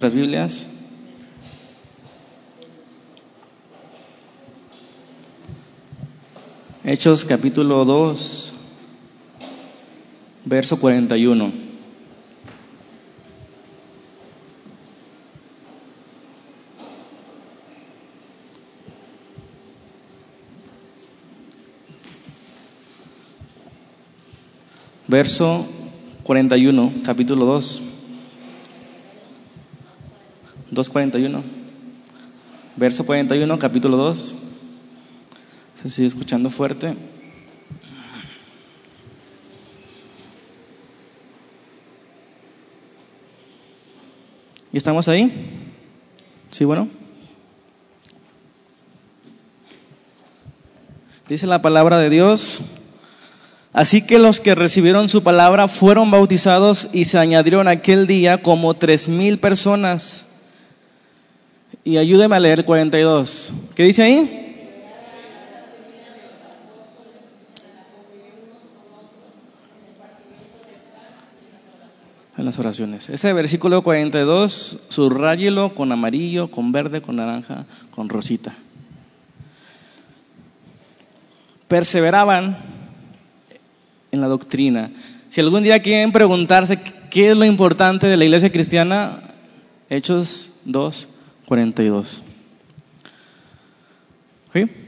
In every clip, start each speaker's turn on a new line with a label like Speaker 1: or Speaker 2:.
Speaker 1: las Biblias. Hechos capítulo 2, verso 41. Verso 41, capítulo 2. 2.41. Verso 41, capítulo 2. Se sigue escuchando fuerte. ¿Y estamos ahí? Sí, bueno. Dice la palabra de Dios. Así que los que recibieron su palabra fueron bautizados y se añadieron aquel día como tres mil personas. Y ayúdeme a leer 42. ¿Qué dice ahí? En las oraciones. Ese versículo 42, subrayelo con amarillo, con verde, con naranja, con rosita. Perseveraban en la doctrina. Si algún día quieren preguntarse qué es lo importante de la iglesia cristiana, Hechos 2, 42.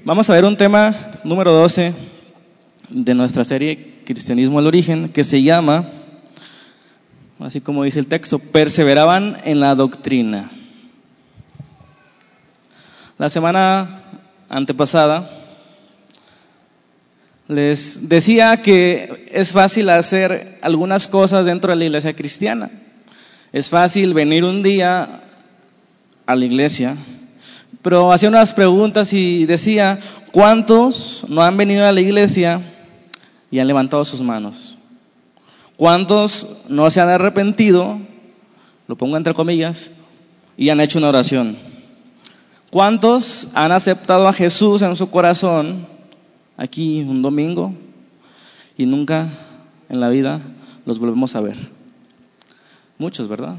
Speaker 1: Vamos a ver un tema número 12 de nuestra serie Cristianismo al origen, que se llama, así como dice el texto, perseveraban en la doctrina. La semana antepasada les decía que es fácil hacer algunas cosas dentro de la iglesia cristiana. Es fácil venir un día a la iglesia, pero hacía unas preguntas y decía, ¿cuántos no han venido a la iglesia y han levantado sus manos? ¿Cuántos no se han arrepentido, lo pongo entre comillas, y han hecho una oración? ¿Cuántos han aceptado a Jesús en su corazón aquí un domingo y nunca en la vida los volvemos a ver? Muchos, ¿verdad?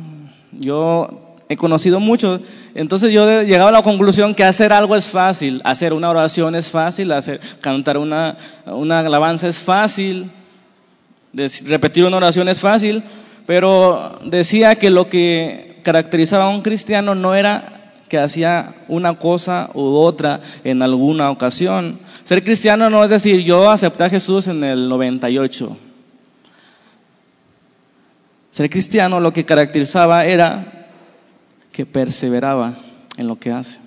Speaker 1: Yo he conocido mucho. Entonces yo he llegado a la conclusión que hacer algo es fácil, hacer una oración es fácil, hacer, cantar una, una alabanza es fácil, repetir una oración es fácil, pero decía que lo que caracterizaba a un cristiano no era que hacía una cosa u otra en alguna ocasión. Ser cristiano no es decir, yo acepté a Jesús en el 98. Ser cristiano lo que caracterizaba era que perseveraba en lo que hace.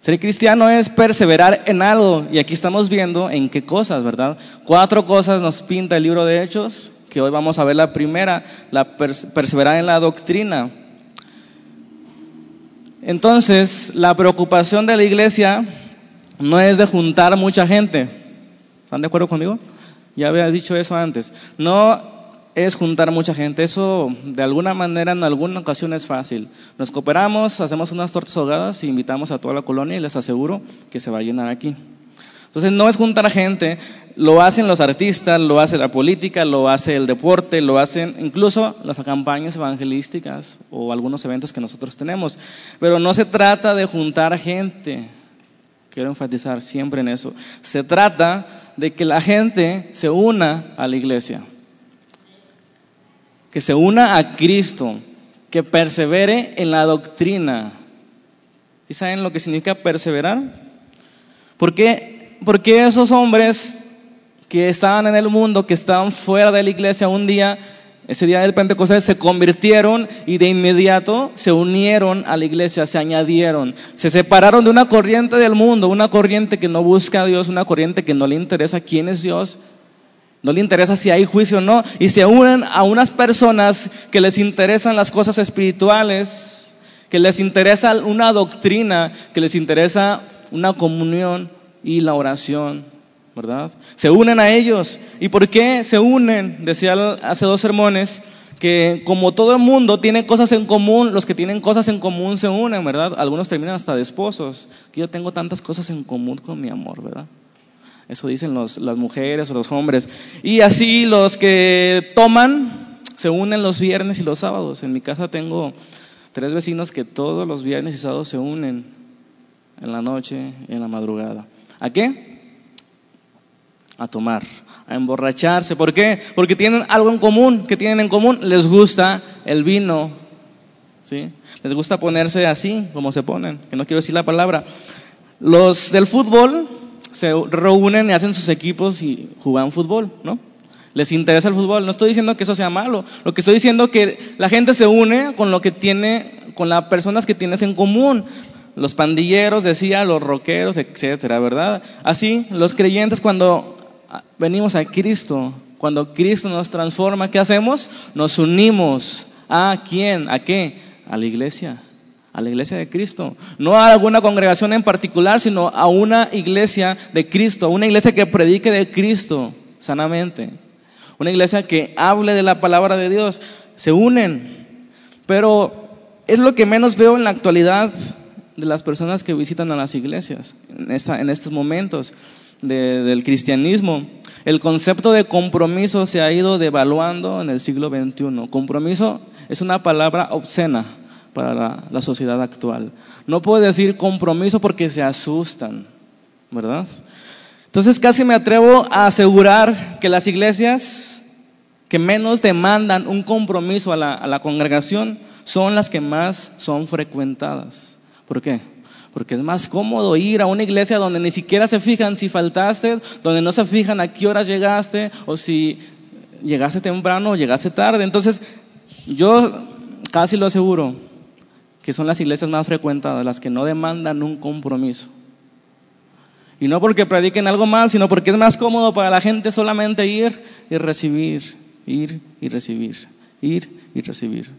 Speaker 1: Ser cristiano es perseverar en algo y aquí estamos viendo en qué cosas, ¿verdad? Cuatro cosas nos pinta el libro de Hechos, que hoy vamos a ver la primera, la perseverar en la doctrina. Entonces, la preocupación de la iglesia no es de juntar mucha gente. ¿Están de acuerdo conmigo? Ya había dicho eso antes. No es juntar mucha gente. Eso de alguna manera en alguna ocasión es fácil. Nos cooperamos, hacemos unas tortas ahogadas y invitamos a toda la colonia y les aseguro que se va a llenar aquí. Entonces no es juntar gente, lo hacen los artistas, lo hace la política, lo hace el deporte, lo hacen incluso las campañas evangelísticas o algunos eventos que nosotros tenemos. Pero no se trata de juntar gente. Quiero enfatizar siempre en eso. Se trata de que la gente se una a la iglesia que se una a Cristo, que persevere en la doctrina. ¿Y saben lo que significa perseverar? ¿Por qué, porque esos hombres que estaban en el mundo, que estaban fuera de la iglesia un día, ese día del Pentecostés, se convirtieron y de inmediato se unieron a la iglesia, se añadieron, se separaron de una corriente del mundo, una corriente que no busca a Dios, una corriente que no le interesa quién es Dios, no le interesa si hay juicio o no. Y se unen a unas personas que les interesan las cosas espirituales, que les interesa una doctrina, que les interesa una comunión y la oración, ¿verdad? Se unen a ellos. ¿Y por qué se unen? Decía hace dos sermones que como todo el mundo tiene cosas en común, los que tienen cosas en común se unen, ¿verdad? Algunos terminan hasta de esposos, que yo tengo tantas cosas en común con mi amor, ¿verdad? Eso dicen las mujeres o los hombres. Y así los que toman se unen los viernes y los sábados. En mi casa tengo Tres vecinos que todos los viernes y sábados se unen en la noche en la madrugada. ¿A qué? A tomar, a emborracharse. ¿Por qué? Porque tienen algo en común. ¿Qué tienen en común? Les gusta el vino. ¿Sí? Les gusta ponerse así, como se ponen, que no quiero decir la palabra. Los del fútbol se reúnen y hacen sus equipos y juegan fútbol, ¿no? Les interesa el fútbol. No estoy diciendo que eso sea malo. Lo que estoy diciendo es que la gente se une con lo que tiene, con las personas que tienes en común. Los pandilleros, decía, los rockeros, etcétera, ¿verdad? Así, los creyentes cuando venimos a Cristo, cuando Cristo nos transforma, ¿qué hacemos? Nos unimos. ¿A quién? ¿A qué? A la iglesia a la iglesia de Cristo. No a alguna congregación en particular, sino a una iglesia de Cristo, a una iglesia que predique de Cristo sanamente. Una iglesia que hable de la palabra de Dios. Se unen. Pero es lo que menos veo en la actualidad de las personas que visitan a las iglesias en, estos momentos del cristianismo. El concepto de compromiso se ha ido devaluando en el siglo XXI. Compromiso es una palabra obscena para la, sociedad actual. No puedo decir compromiso porque se asustan, ¿verdad? Entonces casi me atrevo a asegurar que las iglesias que menos demandan un compromiso a la, a la congregación son las que más son frecuentadas. ¿Por qué? Porque es más cómodo ir a una iglesia donde ni siquiera se fijan si faltaste, donde no se fijan a qué hora llegaste o si llegaste temprano o llegaste tarde. Entonces, yo casi lo aseguro, que son las iglesias más frecuentadas, las que no demandan un compromiso. Y no porque prediquen algo mal, sino porque es más cómodo para la gente solamente ir y recibir, ir y recibir, ir y recibir.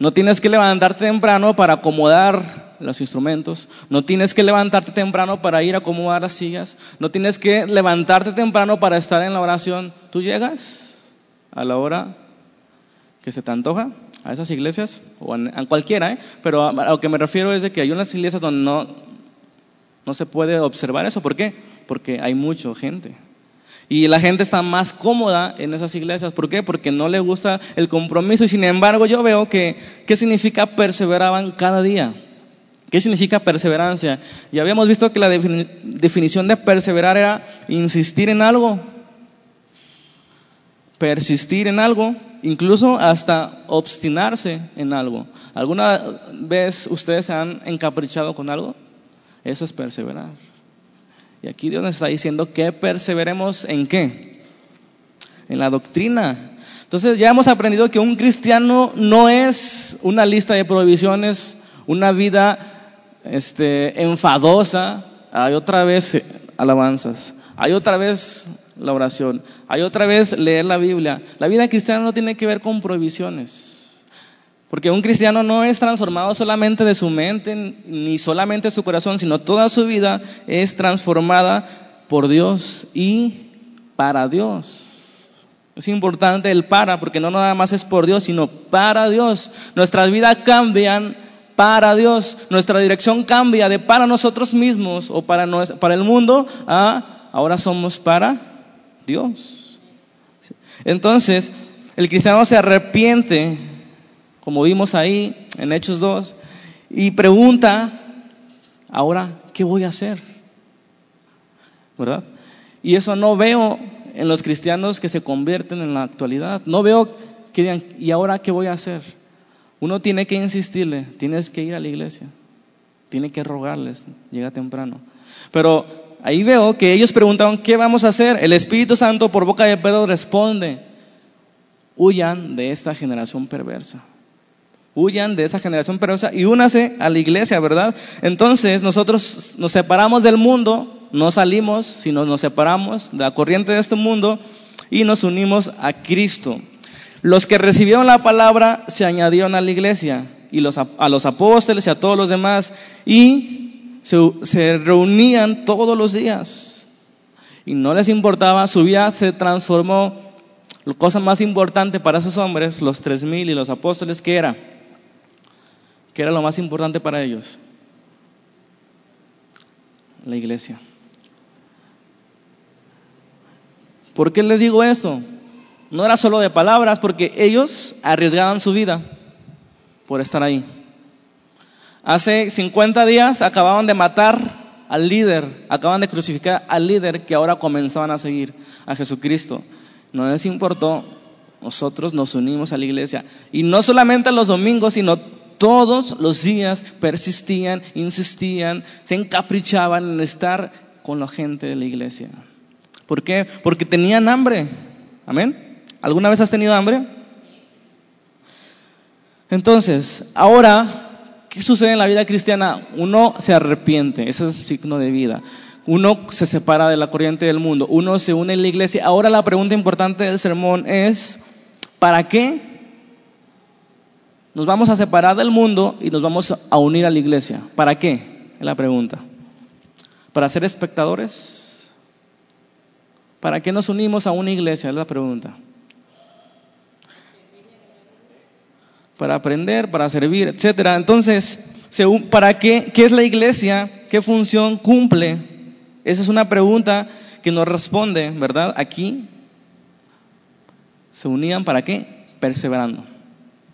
Speaker 1: No tienes que levantarte temprano para acomodar los instrumentos, no tienes que levantarte temprano para ir a acomodar las sillas, no tienes que levantarte temprano para estar en la oración. Tú llegas a la hora que se te antoja a esas iglesias, o a, cualquiera, ¿eh? pero a, lo que me refiero es de que hay unas iglesias donde no, no se puede observar eso. ¿Por qué? Porque hay mucha gente. Y la gente está más cómoda en esas iglesias. ¿Por qué? Porque no le gusta el compromiso. Y sin embargo, yo veo que, ¿qué significa perseveraban cada día? ¿Qué significa perseverancia? Y habíamos visto que la definición de perseverar era insistir en algo, persistir en algo, incluso hasta obstinarse en algo. ¿Alguna vez ustedes se han encaprichado con algo? Eso es perseverar. Y aquí Dios nos está diciendo que perseveremos en qué? En la doctrina. Entonces ya hemos aprendido que un cristiano no es una lista de prohibiciones, una vida este, enfadosa. Hay otra vez alabanzas. Hay otra vez la oración. Hay otra vez leer la Biblia. La vida cristiana no tiene que ver con prohibiciones. Porque un cristiano no es transformado solamente de su mente ni solamente su corazón, sino toda su vida es transformada por Dios y para Dios. Es importante el para, porque no nada más es por Dios, sino para Dios. Nuestras vidas cambian para Dios. Nuestra dirección cambia de para nosotros mismos o para, para el mundo a ahora somos para Dios. Entonces, el cristiano se arrepiente, como vimos ahí en Hechos 2, y pregunta, ahora, ¿qué voy a hacer? ¿Verdad? Y eso no veo en los cristianos que se convierten en la actualidad. No veo que digan, ¿y ahora qué voy a hacer? Uno tiene que insistirle, tienes que ir a la iglesia, tiene que rogarles, llega temprano. Pero Ahí veo que ellos preguntaron, ¿qué vamos a hacer? El Espíritu Santo por boca de Pedro responde, huyan de esta generación perversa. Huyan de esa generación perversa y únase a la iglesia, ¿verdad? Entonces nosotros nos separamos del mundo, no salimos, sino nos separamos de la corriente de este mundo y nos unimos a Cristo. Los que recibieron la palabra se añadieron a la iglesia y a los apóstoles y a todos los demás y se, reunían todos los días y no les importaba, su vida se transformó. La cosa más importante para esos hombres, los tres mil y los apóstoles, ¿qué era? ¿Qué era lo más importante para ellos? La iglesia. ¿Por qué les digo esto? No era solo de palabras, porque ellos arriesgaban su vida. por estar ahí. Hace 50 días acababan de matar al líder, acaban de crucificar al líder que ahora comenzaban a seguir a Jesucristo. No les importó, nosotros nos unimos a la iglesia. Y no solamente los domingos, sino todos los días persistían, insistían, se encaprichaban en estar con la gente de la iglesia. ¿Por qué? Porque tenían hambre. Amén. ¿Alguna vez has tenido hambre? Entonces, ahora, ¿qué sucede en la vida cristiana? Uno se arrepiente, ese es el signo de vida. Uno se separa de la corriente del mundo, uno se une en la iglesia. Ahora la pregunta importante del sermón es, ¿para qué nos vamos a separar del mundo y nos vamos a unir a la iglesia? ¿Para qué? Es la pregunta. ¿Para ser espectadores? ¿Para qué nos unimos a una iglesia? Es la pregunta. Para aprender, para servir, etcétera. Entonces, ¿para qué? ¿Qué es la iglesia? ¿Qué función cumple? Esa es una pregunta que nos responde, ¿verdad? Aquí. ¿Se unían para qué? Perseverando.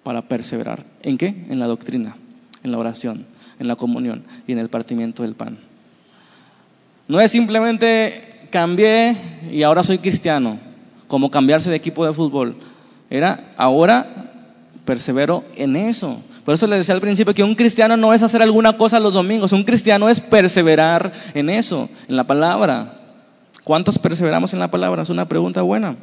Speaker 1: Para perseverar. ¿En qué? En la doctrina, en la oración, en la comunión y en el partimiento del pan. No es simplemente cambié y ahora soy cristiano, como cambiarse de equipo de fútbol. Era ahora persevero en eso. Por eso les decía al principio que un cristiano no es hacer alguna cosa los domingos, un cristiano es perseverar en eso, en la palabra. ¿Cuántos perseveramos en la palabra? Es una pregunta buena.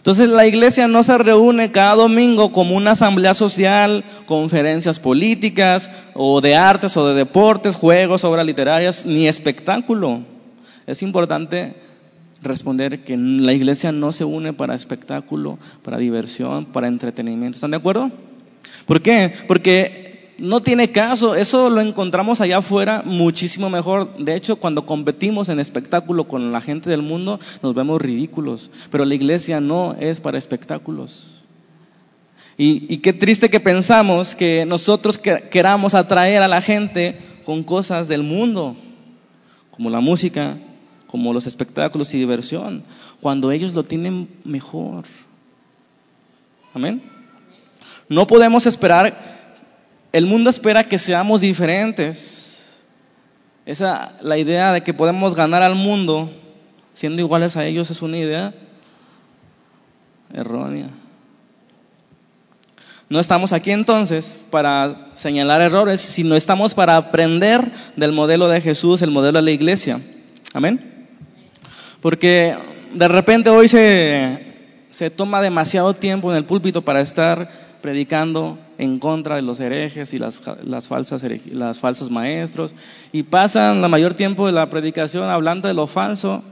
Speaker 1: Entonces la iglesia no se reúne cada domingo como una asamblea social, conferencias políticas o de artes o de deportes, juegos, obras literarias, ni espectáculo. Es importante responder que la iglesia no se une para espectáculo, para diversión, para entretenimiento. ¿Están de acuerdo? ¿Por qué? Porque no tiene caso, eso lo encontramos allá afuera muchísimo mejor. De hecho, cuando competimos en espectáculo con la gente del mundo, nos vemos ridículos. Pero la iglesia no es para espectáculos. Y, qué triste que pensamos que nosotros queramos atraer a la gente con cosas del mundo, como la música, como los espectáculos y diversión, cuando ellos lo tienen mejor. Amén. No podemos esperar el mundo espera que seamos diferentes. Esa, la idea de que podemos ganar al mundo siendo iguales a ellos es una idea errónea. No estamos aquí entonces para señalar errores, sino estamos para aprender del modelo de Jesús, el modelo de la iglesia. Amén. Porque de repente hoy se, se toma demasiado tiempo en el púlpito para estar predicando en contra de los herejes y las, las, falsas las falsos maestros y pasan la mayor tiempo de la predicación hablando de lo falso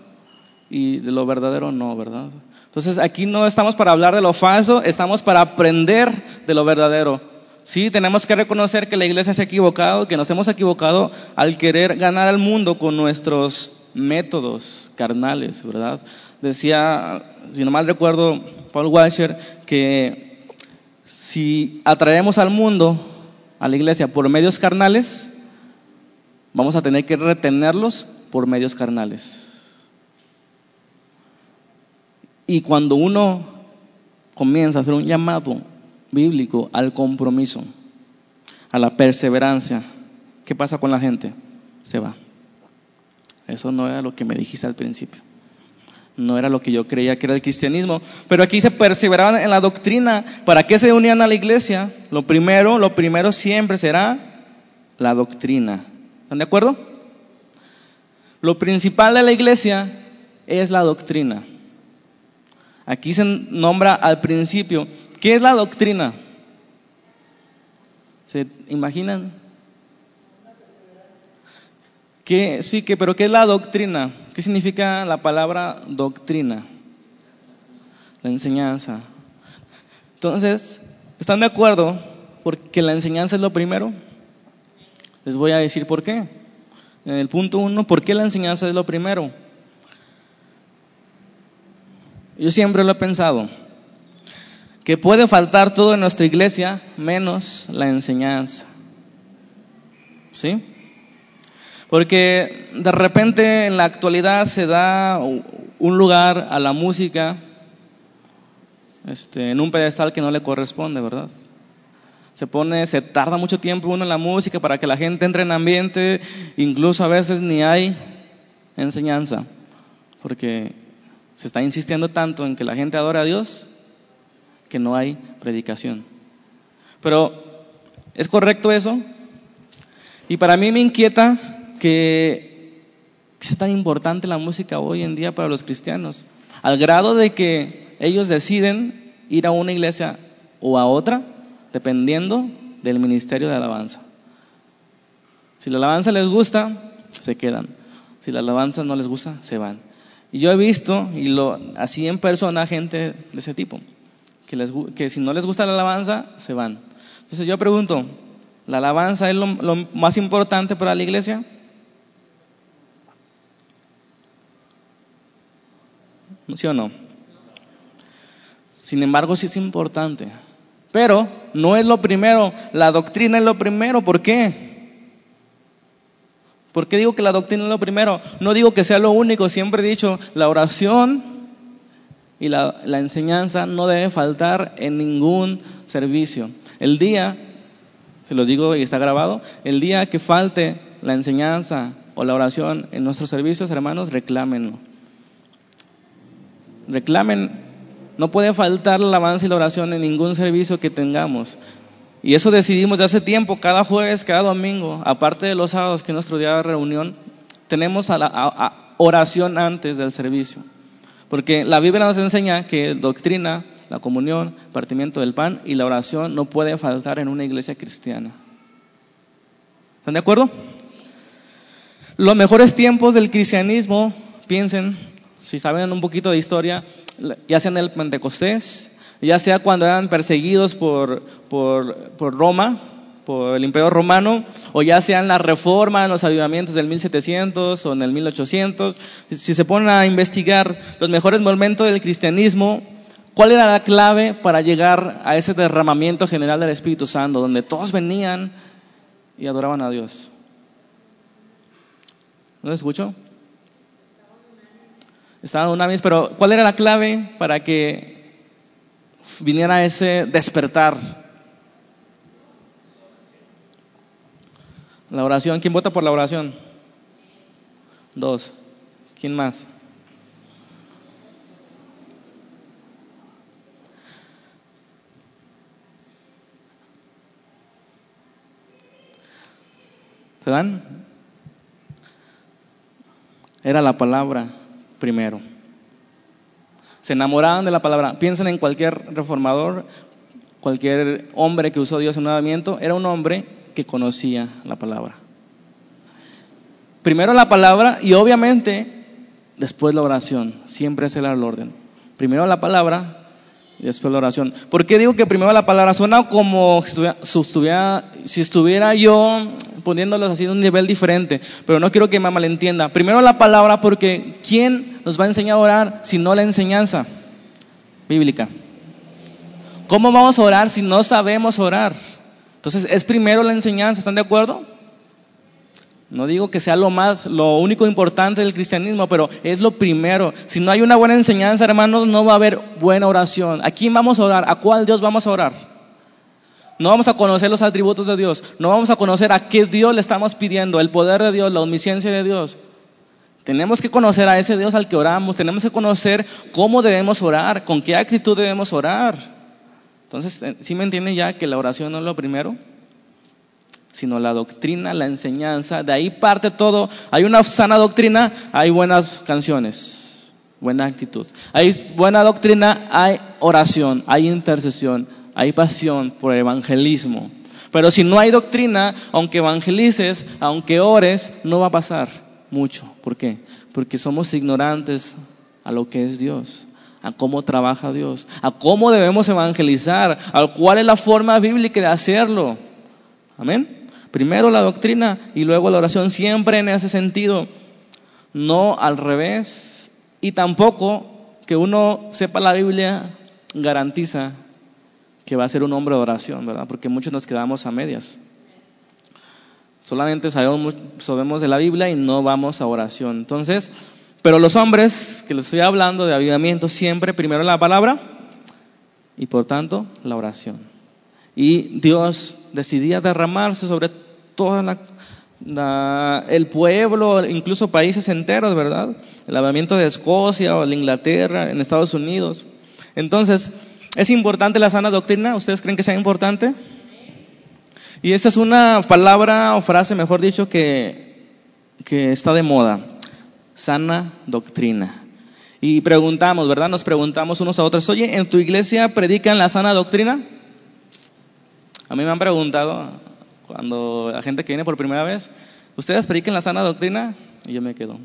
Speaker 1: y de lo verdadero no, ¿verdad? Entonces aquí no estamos para hablar de lo falso, estamos para aprender de lo verdadero. Sí, tenemos que reconocer que la iglesia se ha equivocado, que nos hemos equivocado al querer ganar al mundo con nuestros métodos carnales, ¿verdad? Decía, si no mal recuerdo, Paul Washer, que si atraemos al mundo, a la iglesia, por medios carnales, vamos a tener que retenerlos por medios carnales. Y cuando uno comienza a hacer un llamado bíblico al compromiso, a la perseverancia, ¿qué pasa con la gente? Se va. Eso no era lo que me dijiste al principio no era lo que yo creía que era el cristianismo. Pero aquí se perseveraban en la doctrina. ¿Para qué se unían a la iglesia? Lo primero, lo primero siempre será la doctrina. ¿Están de acuerdo? Lo principal de la iglesia es la doctrina. Aquí se nombra al principio. ¿Qué es la doctrina? ¿Se imaginan? ¿Qué, sí, que, pero ¿qué es la doctrina? ¿Qué significa la palabra doctrina? La enseñanza. Entonces, ¿están de acuerdo? Porque la enseñanza es lo primero. Les voy a decir por qué. En el punto uno, ¿por qué la enseñanza es lo primero? Yo siempre lo he pensado, que puede faltar todo en nuestra iglesia menos la enseñanza. ¿Sí? Porque de repente en la actualidad se da un lugar a la música este, en un pedestal que no le corresponde, ¿verdad? Se pone, se tarda mucho tiempo uno en la música para que la gente entre en ambiente, incluso a veces ni hay enseñanza, porque se está insistiendo tanto en que la gente adore a Dios que no hay predicación. Pero, ¿es correcto eso? Y para mí me inquieta que es tan importante la música hoy en día para los cristianos, al grado de que ellos deciden ir a una iglesia o a otra dependiendo del ministerio de alabanza. Si la alabanza les gusta, se quedan. Si la alabanza no les gusta, se van. Y yo he visto, y lo así en persona, gente de ese tipo, que, les, si no les gusta la alabanza, se van. Entonces yo pregunto, ¿la alabanza es lo más importante para la iglesia? ¿Sí o no? Sin embargo, sí es importante. Pero no es lo primero, la doctrina es lo primero. ¿Por qué? ¿Por qué digo que la doctrina es lo primero? No digo que sea lo único, siempre he dicho, la oración y la, la enseñanza no debe faltar en ningún servicio. El día, se los digo y está grabado, el día que falte la enseñanza o la oración en nuestros servicios, hermanos, reclámenlo. Reclamen no puede faltar la alabanza y la oración en ningún servicio que tengamos. Y eso decidimos de hace tiempo, cada jueves, cada domingo, aparte de los sábados, que es nuestro día de reunión, tenemos a la, oración antes del servicio. Porque la Biblia nos enseña que doctrina, la comunión, partimiento del pan y la oración no puede faltar en una iglesia cristiana. ¿Están de acuerdo? Los mejores tiempos del cristianismo, piensen, si saben un poquito de historia, ya sea en el Pentecostés, ya sea cuando eran perseguidos por, por, por Roma, por el Imperio Romano, o ya sea en la reforma, en los avivamientos del 1700 o en el 1800, si se ponen a investigar los mejores momentos del cristianismo, ¿cuál era la clave para llegar a ese derramamiento general del Espíritu Santo, donde todos venían y adoraban a Dios? ¿No lo escucho? Estaban unánimes, pero ¿cuál era la clave para que viniera ese despertar? La oración, ¿quién vota por la oración? Dos. ¿Quién más? ¿Se dan? Era la palabra primero. Se enamoraban de la palabra. Piensen en cualquier reformador, cualquier hombre que usó Dios en un movimiento, era un hombre que conocía la palabra. Primero la palabra y obviamente después la oración. Siempre es el orden. Primero la palabra y después la oración. ¿Por qué digo que primero la palabra? Suena como si estuviera, si estuviera, yo poniéndolos así en un nivel diferente, pero no quiero que me malentienda. Primero la palabra porque ¿quién nos va a enseñar a orar si no la enseñanza bíblica? ¿Cómo vamos a orar si no sabemos orar? Entonces es primero la enseñanza, ¿están de acuerdo? No digo que sea lo más, lo único importante del cristianismo, pero es lo primero. Si no hay una buena enseñanza, hermanos, no va a haber buena oración. ¿A quién vamos a orar? ¿A cuál Dios vamos a orar? No vamos a conocer los atributos de Dios. No vamos a conocer a qué Dios le estamos pidiendo, el poder de Dios, la omnisciencia de Dios. Tenemos que conocer a ese Dios al que oramos. Tenemos que conocer cómo debemos orar, con qué actitud debemos orar. Entonces, ¿sí me entienden ya que la oración no es lo primero? Sino la doctrina, la enseñanza, de ahí parte todo. Hay una sana doctrina, hay buenas canciones, buena actitud. Hay buena doctrina, hay oración, hay intercesión, hay pasión por el evangelismo. Pero si no hay doctrina, aunque evangelices, aunque ores, no va a pasar mucho. ¿Por qué? Porque somos ignorantes a lo que es Dios, a cómo trabaja Dios, a cómo debemos evangelizar, a cuál es la forma bíblica de hacerlo. Amén. Primero la doctrina y luego la oración, siempre en ese sentido, no al revés. Y tampoco que uno sepa la Biblia garantiza que va a ser un hombre de oración, ¿verdad? Porque muchos nos quedamos a medias. Solamente sabemos, sabemos de la Biblia y no vamos a oración. Entonces, pero los hombres que les estoy hablando de avivamiento siempre primero la palabra y por tanto la oración. Y Dios decidía derramarse sobre toda el pueblo, incluso países enteros, ¿verdad? El lavamiento de Escocia o de Inglaterra, en Estados Unidos. Entonces, ¿es importante la sana doctrina? ¿Ustedes creen que sea importante? Y esa es una palabra o frase, mejor dicho, que, que está de moda. Sana doctrina. Y preguntamos, ¿verdad? Nos preguntamos unos a otros, oye, ¿en tu iglesia predican la sana doctrina? A mí me han preguntado, cuando la gente que viene por primera vez, ¿ustedes predican la sana doctrina? Y yo me quedo.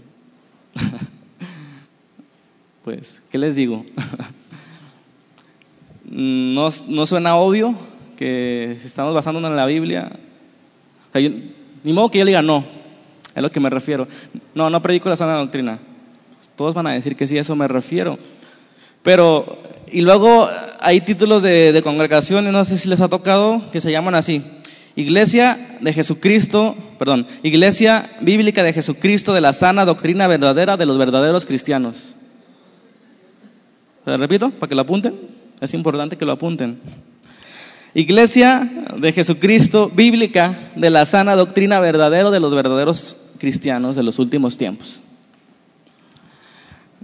Speaker 1: pues, ¿qué les digo? no, no suena obvio que si estamos basándonos en la Biblia, ni modo que yo diga no, es lo que me refiero. No, no predico la sana doctrina. Todos van a decir que sí, a eso me refiero. Pero, y luego hay títulos de, de congregaciones, no sé si les ha tocado, que se llaman así. Iglesia de Jesucristo, perdón, Iglesia Bíblica de Jesucristo de la sana doctrina verdadera de los verdaderos cristianos. ¿Lo repito? Para que lo apunten. Es importante que lo apunten. Iglesia de Jesucristo Bíblica de la sana doctrina verdadera de los verdaderos cristianos de los últimos tiempos.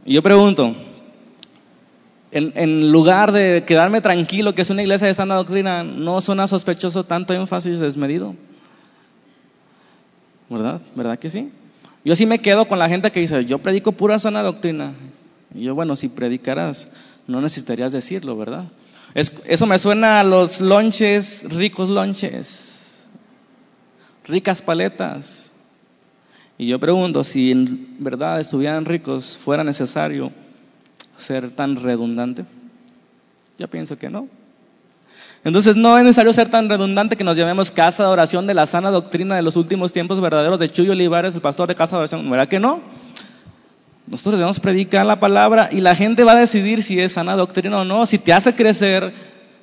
Speaker 1: Yo pregunto, en, lugar de quedarme tranquilo que es una iglesia de sana doctrina, ¿no suena sospechoso tanto énfasis desmedido? ¿Verdad? ¿Verdad que sí? Yo sí me quedo con la gente que dice, yo predico pura sana doctrina. Y yo, bueno, si predicaras, no necesitarías decirlo, ¿verdad? eso me suena a los lonches, ricos lonches, ricas paletas. Y yo pregunto, si en verdad estuvieran ricos, fuera necesario ser tan redundante. Yo pienso que no. Entonces no es necesario ser tan redundante que nos llamemos casa de oración de la sana doctrina de los últimos tiempos verdaderos de Chuyo Olivares, el pastor de casa de oración. ¿Verdad que no? Nosotros debemos predicar la palabra y la gente va a decidir si es sana doctrina o no, si te hace crecer,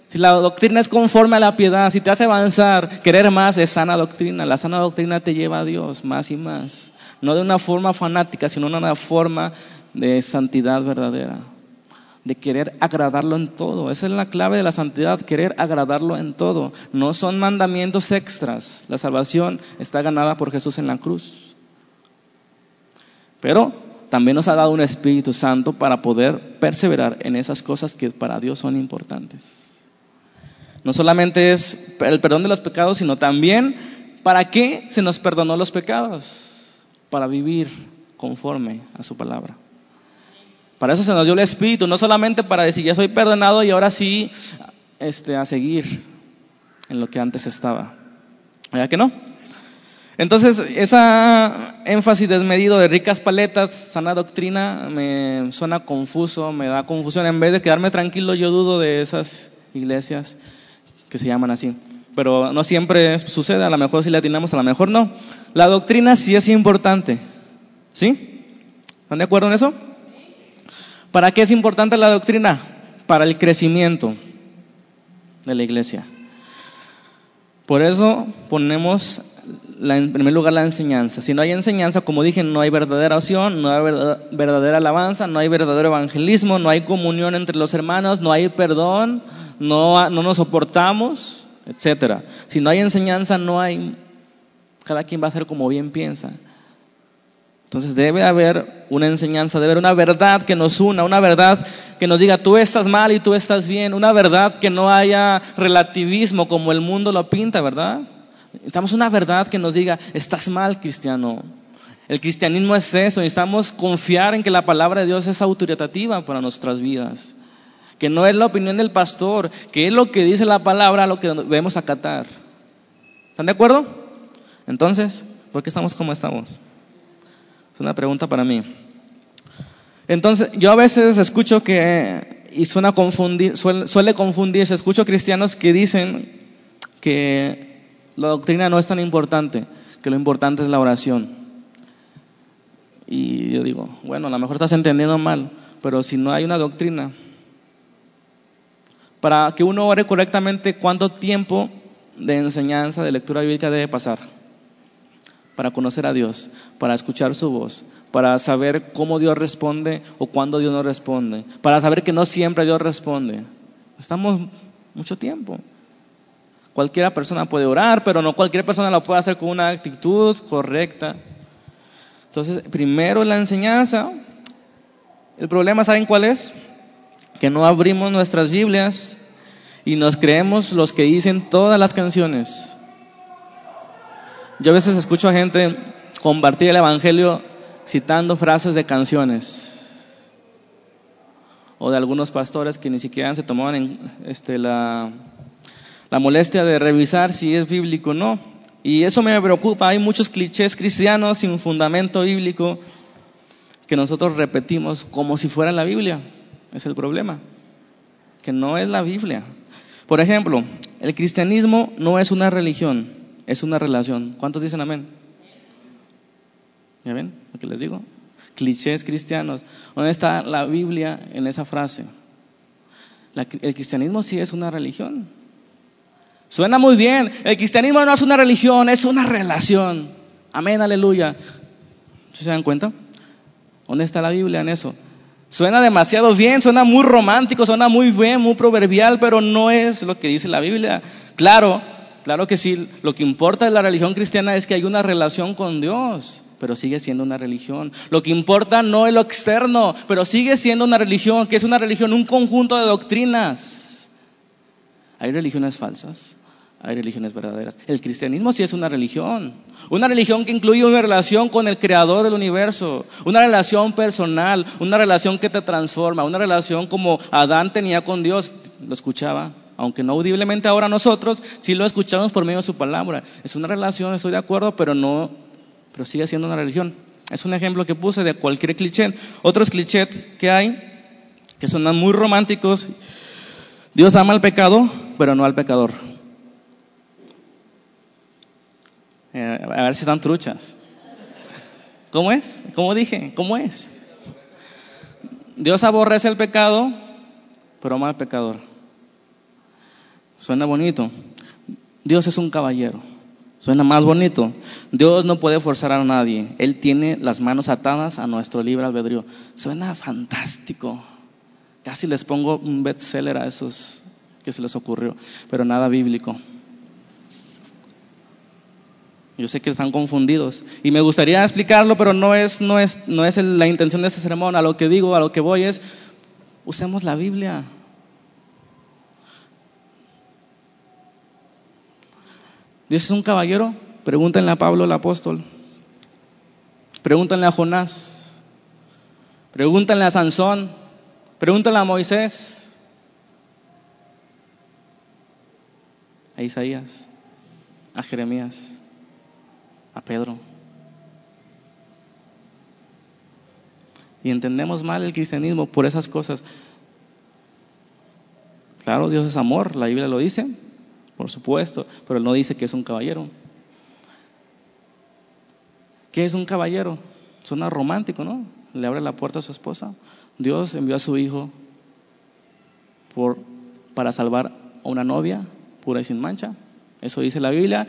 Speaker 1: si la doctrina es conforme a la piedad, si te hace avanzar, querer más, es sana doctrina. La sana doctrina te lleva a Dios más y más. No de una forma fanática, sino de una forma de santidad verdadera. De querer agradarlo en todo. Esa es la clave de la santidad, querer agradarlo en todo. No son mandamientos extras. La salvación está ganada por Jesús en la cruz. Pero también nos ha dado un Espíritu Santo para poder perseverar en esas cosas que para Dios son importantes. No solamente es el perdón de los pecados, sino también para qué se nos perdonó los pecados. Para vivir conforme a su palabra. Para eso se nos dio el Espíritu, no solamente para decir ya soy perdonado y ahora sí este, a seguir en lo que antes estaba. ¿Verdad que no? Entonces, esa énfasis desmedido de ricas paletas, sana doctrina, me suena confuso, me da confusión. En vez de quedarme tranquilo, yo dudo de esas iglesias que se llaman así. Pero no siempre sucede, a lo mejor si le atinamos, a lo mejor no. La doctrina sí es importante. ¿Sí? ¿Están de acuerdo en eso? ¿Para qué es importante la doctrina? Para el crecimiento de la iglesia. Por eso ponemos en primer lugar la enseñanza. Si no hay enseñanza, como dije, no hay verdadera oración, no hay verdadera alabanza, no hay verdadero evangelismo, no hay comunión entre los hermanos, no hay perdón, no, no nos soportamos, etc. Si no hay enseñanza, no hay... Cada quien va a hacer como bien piensa. Entonces debe haber una enseñanza, debe haber una verdad que nos una, una verdad que nos diga tú estás mal y tú estás bien, una verdad que no haya relativismo como el mundo lo pinta, ¿verdad? Necesitamos una verdad que nos diga, estás mal, cristiano. El cristianismo es eso, necesitamos confiar en que la palabra de Dios es autoritativa para nuestras vidas. Que no es la opinión del pastor, que es lo que dice la palabra lo que debemos acatar. ¿Están de acuerdo? Entonces, ¿por qué estamos como estamos? Es una pregunta para mí. Entonces, yo a veces escucho que, y suena confundir, suele, suele confundirse, escucho cristianos que dicen que la doctrina no es tan importante, que lo importante es la oración. Y yo digo, bueno, a lo mejor estás entendiendo mal, pero si no hay una doctrina, para que uno ore correctamente, ¿cuánto tiempo de enseñanza, de lectura bíblica debe pasar? Para conocer a Dios, para escuchar su voz, para saber cómo Dios responde o cuándo Dios no responde, para saber que no siempre Dios responde. Estamos mucho tiempo. Cualquiera persona puede orar, pero no cualquier persona lo puede hacer con una actitud correcta. Entonces, primero la enseñanza. El problema, ¿saben cuál es? Que no abrimos nuestras Biblias y nos creemos los que dicen todas las canciones. Yo a veces escucho a gente compartir el Evangelio citando frases de canciones o de algunos pastores que ni siquiera se tomaban este, la, la molestia de revisar si es bíblico o no. Y eso me preocupa. Hay muchos clichés cristianos sin fundamento bíblico que nosotros repetimos como si fuera la Biblia. Es el problema. Que no es la Biblia. Por ejemplo, el cristianismo no es una religión, es una relación. ¿Cuántos dicen amén? ¿Ya ven lo que les digo? Clichés cristianos. ¿Dónde está la Biblia en esa frase? el cristianismo sí es una religión. Suena muy bien. El cristianismo no es una religión, es una relación. Amén, aleluya. ¿Se dan cuenta? ¿Dónde está la Biblia en eso? Suena demasiado bien, suena muy romántico, suena muy bien, muy proverbial, pero no es lo que dice la Biblia. Claro, claro que sí, lo que importa de la religión cristiana es que hay una relación con Dios, pero sigue siendo una religión. Lo que importa no es lo externo, pero sigue siendo una religión, que es una religión, un conjunto de doctrinas. Hay religiones falsas, hay religiones verdaderas. El cristianismo sí es una religión. Una religión que incluye una relación con el creador del universo. Una relación personal. Una relación que te transforma. Una relación como Adán tenía con Dios. Lo escuchaba. Aunque no audiblemente ahora nosotros, sí lo escuchamos por medio de su palabra. Es una relación, estoy de acuerdo, pero no, pero sigue siendo una religión. Es un ejemplo que puse de cualquier cliché. Otros clichés que hay, que son muy románticos. Dios ama al pecado, pero no al pecador. Eh, a ver si están truchas. ¿Cómo es? ¿Cómo dije? ¿Cómo es? Dios aborrece el pecado, pero ama al pecador. Suena bonito. Dios es un caballero. Suena más bonito. Dios no puede forzar a nadie. Él tiene las manos atadas a nuestro libre albedrío. Suena fantástico. Casi les pongo un bestseller a esos que se les ocurrió, pero nada bíblico. Yo sé que están confundidos y me gustaría explicarlo, pero no es, no es, no es la intención de este sermón. A lo que digo, a lo que voy es, usemos la Biblia. ¿Dios es un caballero? Pregúntenle a Pablo el apóstol. Pregúntenle a Jonás. Pregúntenle a Sansón. Pregúntenle a Moisés. A Isaías. A Jeremías a Pedro. Y entendemos mal el cristianismo por esas cosas. Claro, Dios es amor, la Biblia lo dice, por supuesto, pero Él no dice que es un caballero. ¿Qué es un caballero? Suena romántico, ¿no? Le abre la puerta a su esposa. Dios envió a su hijo por, para salvar a una novia pura y sin mancha. Eso dice la Biblia.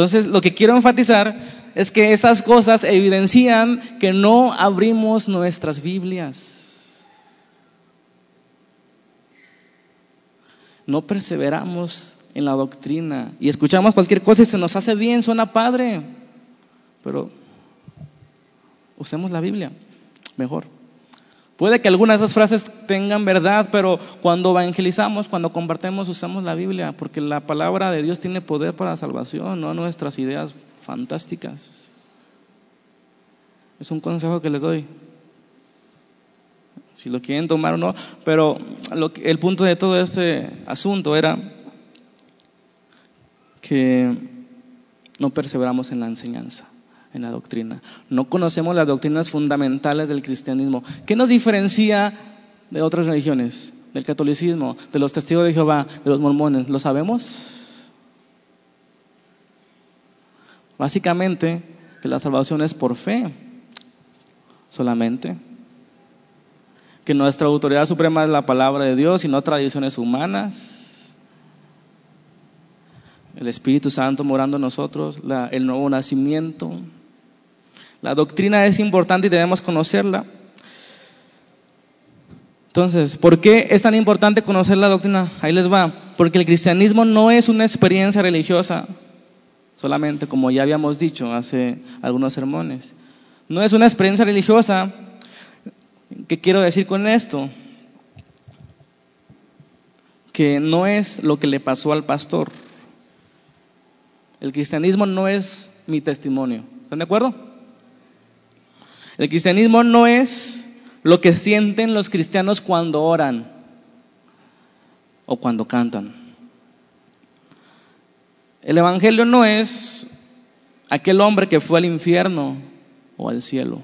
Speaker 1: Entonces, lo que quiero enfatizar es que esas cosas evidencian que no abrimos nuestras Biblias. No perseveramos en la doctrina y escuchamos cualquier cosa y se nos hace bien, suena padre, pero usemos la Biblia mejor. Puede que algunas de esas frases tengan verdad, pero cuando evangelizamos, cuando compartimos, usamos la Biblia, porque la palabra de Dios tiene poder para la salvación, no nuestras ideas fantásticas. Es un consejo que les doy. Si lo quieren tomar o no, pero el punto de todo este asunto era que no perseveramos en la enseñanza en la doctrina. No conocemos las doctrinas fundamentales del cristianismo. ¿Qué nos diferencia de otras religiones? Del catolicismo, de los testigos de Jehová, de los mormones. ¿Lo sabemos? Básicamente, que la salvación es por fe solamente. Que nuestra autoridad suprema es la palabra de Dios y no tradiciones humanas. El Espíritu Santo morando en nosotros, el nuevo nacimiento. La doctrina es importante y debemos conocerla. Entonces, ¿por qué es tan importante conocer la doctrina? Ahí les va. porque el cristianismo no es una experiencia religiosa solamente, como ya habíamos dicho hace algunos sermones. No es una experiencia religiosa. ¿Qué quiero decir con esto? Que no es lo que le pasó al pastor. El cristianismo no es mi testimonio. ¿Están de acuerdo? El cristianismo no es lo que sienten los cristianos cuando oran o cuando cantan. El Evangelio no es aquel hombre que fue al infierno o al cielo.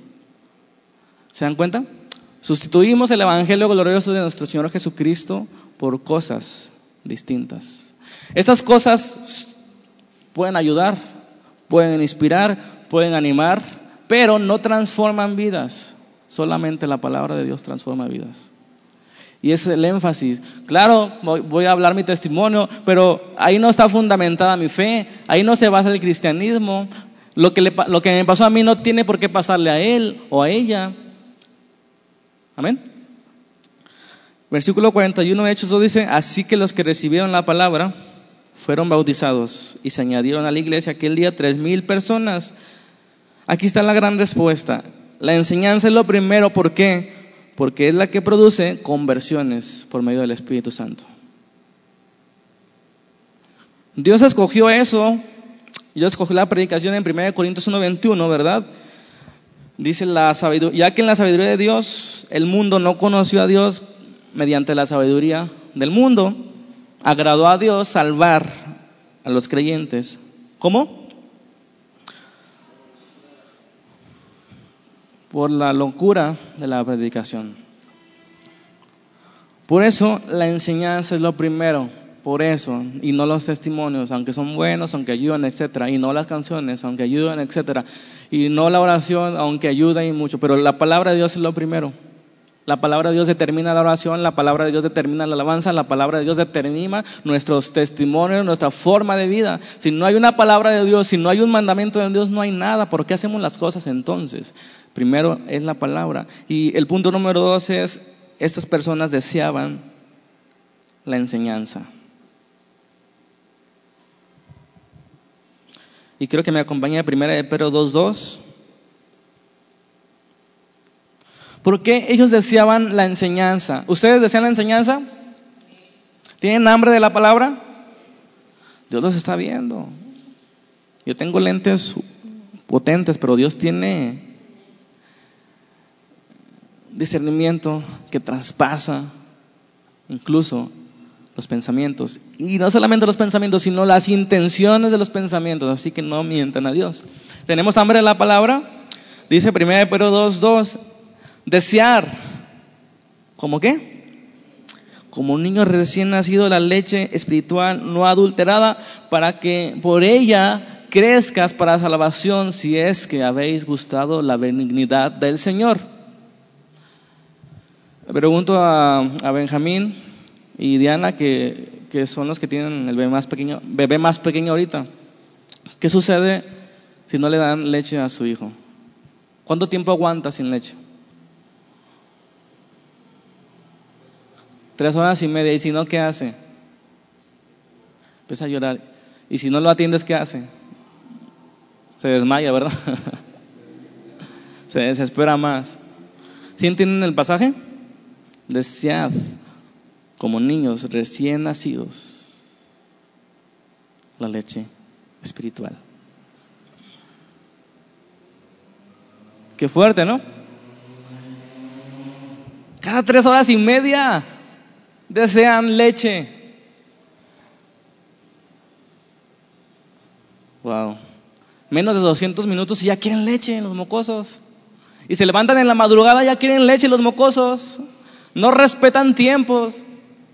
Speaker 1: ¿Se dan cuenta? Sustituimos el Evangelio glorioso de nuestro Señor Jesucristo por cosas distintas. Estas cosas pueden ayudar, pueden inspirar, pueden animar, pero no transforman vidas. Solamente la palabra de Dios transforma vidas. Y es el énfasis. Claro, voy a hablar mi testimonio, pero ahí no está fundamentada mi fe, ahí no se basa el cristianismo. Lo que, lo que me pasó a mí no tiene por qué pasarle a él o a ella. Amén. Versículo 41 de Hechos 2 dice, así que los que recibieron la palabra fueron bautizados y se añadieron a la iglesia aquel día tres mil personas. Aquí está la gran respuesta. La enseñanza es lo primero, ¿por qué? Porque es la que produce conversiones por medio del Espíritu Santo. Dios escogió eso, Dios escogió la predicación en 1 Corintios 1.21, ¿verdad? Dice la sabiduría, ya que en la sabiduría de Dios el mundo no conoció a Dios mediante la sabiduría del mundo, agradó a Dios salvar a los creyentes. ¿Cómo? Por la locura de la predicación. Por eso la enseñanza es lo primero, por eso, y no los testimonios, aunque son buenos, aunque ayudan, etcétera, y no las canciones, aunque ayudan, etcétera, y no la oración, aunque ayuda y mucho, pero la palabra de Dios es lo primero. La palabra de Dios determina la oración, la palabra de Dios determina la alabanza, la palabra de Dios determina nuestros testimonios, nuestra forma de vida. Si no hay una palabra de Dios, si no hay un mandamiento de Dios, no hay nada. ¿Por qué hacemos las cosas entonces? Primero es la palabra. Y el punto número dos es, estas personas deseaban la enseñanza. Y creo que me acompaña primera de Pedro 2.2. ¿Por qué ellos deseaban la enseñanza? ¿Ustedes desean la enseñanza? ¿Tienen hambre de la palabra? Dios los está viendo. Yo tengo lentes potentes, pero Dios tiene discernimiento que traspasa incluso los pensamientos. Y no solamente los pensamientos, sino las intenciones de los pensamientos. Así que no mientan a Dios. ¿Tenemos hambre de la palabra? Dice 1 Pedro 2.2, Desear, ¿como qué? Como un niño recién nacido, la leche espiritual no adulterada, para que por ella crezcas para salvación si es que habéis gustado la benignidad del Señor. Pregunto a, a Benjamín y Diana, que, que, son los que tienen el bebé más pequeño, bebé más pequeño ahorita. ¿Qué sucede si no le dan leche a su hijo? ¿Cuánto tiempo aguanta sin leche? Tres horas y media. ¿Y si no, qué hace? Empieza a llorar. ¿Y si no lo atiendes, qué hace? Se desmaya, ¿verdad? Se desespera más. ¿Sí entienden el pasaje? Desead como niños recién nacidos la leche espiritual. Qué fuerte, ¿no? Cada tres horas y media desean leche. Wow. Menos de 200 minutos y ya quieren leche los mocosos. Y se levantan en la madrugada y ya quieren leche los mocosos. No respetan tiempos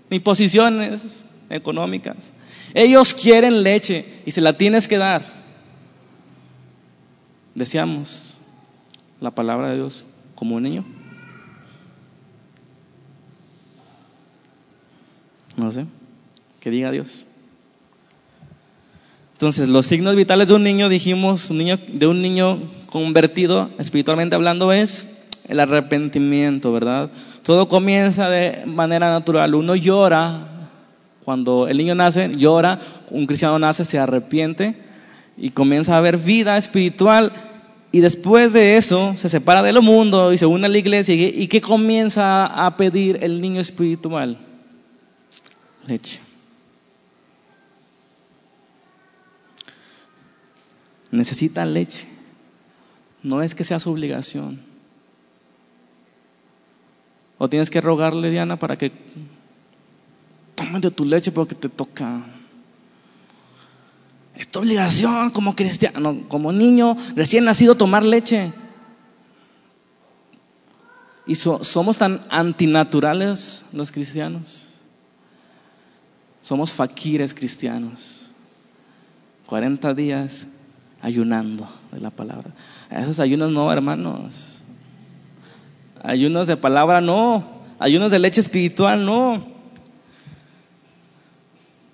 Speaker 1: ni posiciones económicas. Ellos quieren leche y se la tienes que dar. Deseamos la palabra de Dios como un niño. No sé, que diga Dios. Entonces, los signos vitales de un niño, dijimos, un niño, de un niño convertido, espiritualmente hablando, es el arrepentimiento, ¿verdad? Todo comienza de manera natural. Uno llora Cuando el niño nace, llora, un cristiano nace, se arrepiente y comienza a ver vida espiritual y después de eso se separa de lo mundo y se une a la iglesia. ¿Y qué comienza a pedir el niño espiritual? Leche. Necesita leche. No es que sea su obligación. O tienes que rogarle, Diana, para que de tu leche porque te toca. Es tu obligación como cristiano, como niño recién nacido tomar leche. Y somos tan antinaturales los cristianos. Somos faquires cristianos. 40 días ayunando de la palabra. Esos ayunos no, hermanos. Ayunos de palabra no. Ayunos de leche espiritual no.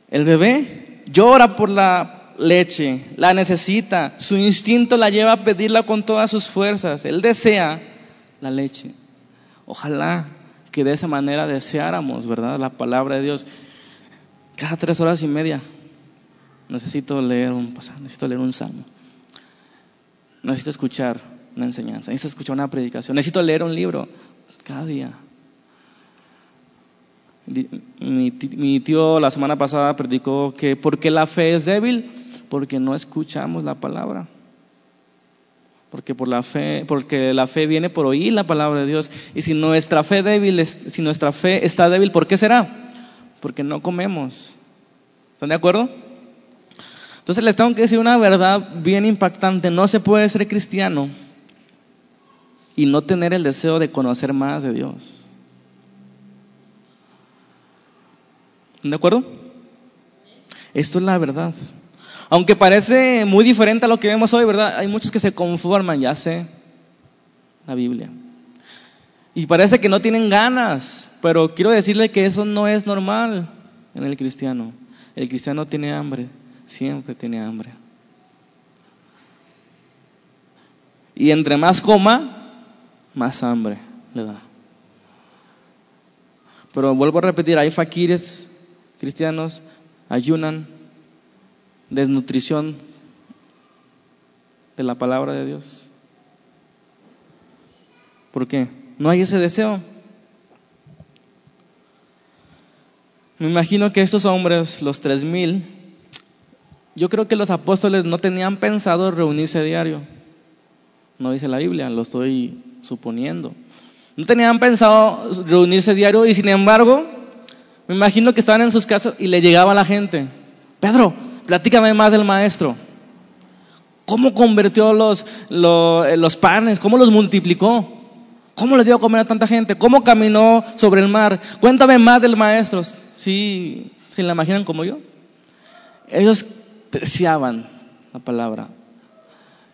Speaker 1: El bebé llora por la leche, la necesita, su instinto la lleva a pedirla con todas sus fuerzas, él desea la leche. Ojalá que de esa manera deseáramos, ¿verdad? La palabra de Dios. Cada tres horas y media necesito leer un pasaje, necesito leer un salmo. Necesito escuchar una enseñanza, necesito escuchar una predicación, necesito leer un libro cada día. Mi, tío la semana pasada predicó que porque la fe es débil, porque no escuchamos la palabra. Porque por la fe, porque la fe viene por oír la palabra de Dios. Y si nuestra fe débil, si nuestra fe está débil, ¿por qué será? Porque no comemos. ¿Están de acuerdo? Entonces les tengo que decir una verdad bien impactante. No se puede ser cristiano y no tener el deseo de conocer más de Dios. ¿De acuerdo? Esto es la verdad. Aunque parece muy diferente a lo que vemos hoy, ¿verdad? Hay muchos que se conforman, ya sé, la Biblia. Y parece que no tienen ganas, pero quiero decirle que eso no es normal en el cristiano. El cristiano tiene hambre, siempre tiene hambre. Y entre más coma, más hambre le da. Pero vuelvo a repetir, hay faquires cristianos, ayunan, desnutrición de la palabra de Dios. ¿Por qué? No hay ese deseo. Me imagino que estos hombres, los tres mil, yo creo que los apóstoles no tenían pensado reunirse diario. No dice la Biblia, lo estoy suponiendo. No tenían pensado reunirse diario y sin embargo, me imagino que estaban en sus casas y le llegaba la gente. Pedro, Platícame más del maestro. ¿Cómo convirtió los, eh, los, panes? ¿Cómo los multiplicó? ¿Cómo le dio a comer a tanta gente? ¿Cómo caminó sobre el mar? Cuéntame más del maestro. Sí, ¿se la imaginan como yo? Ellos deseaban la palabra.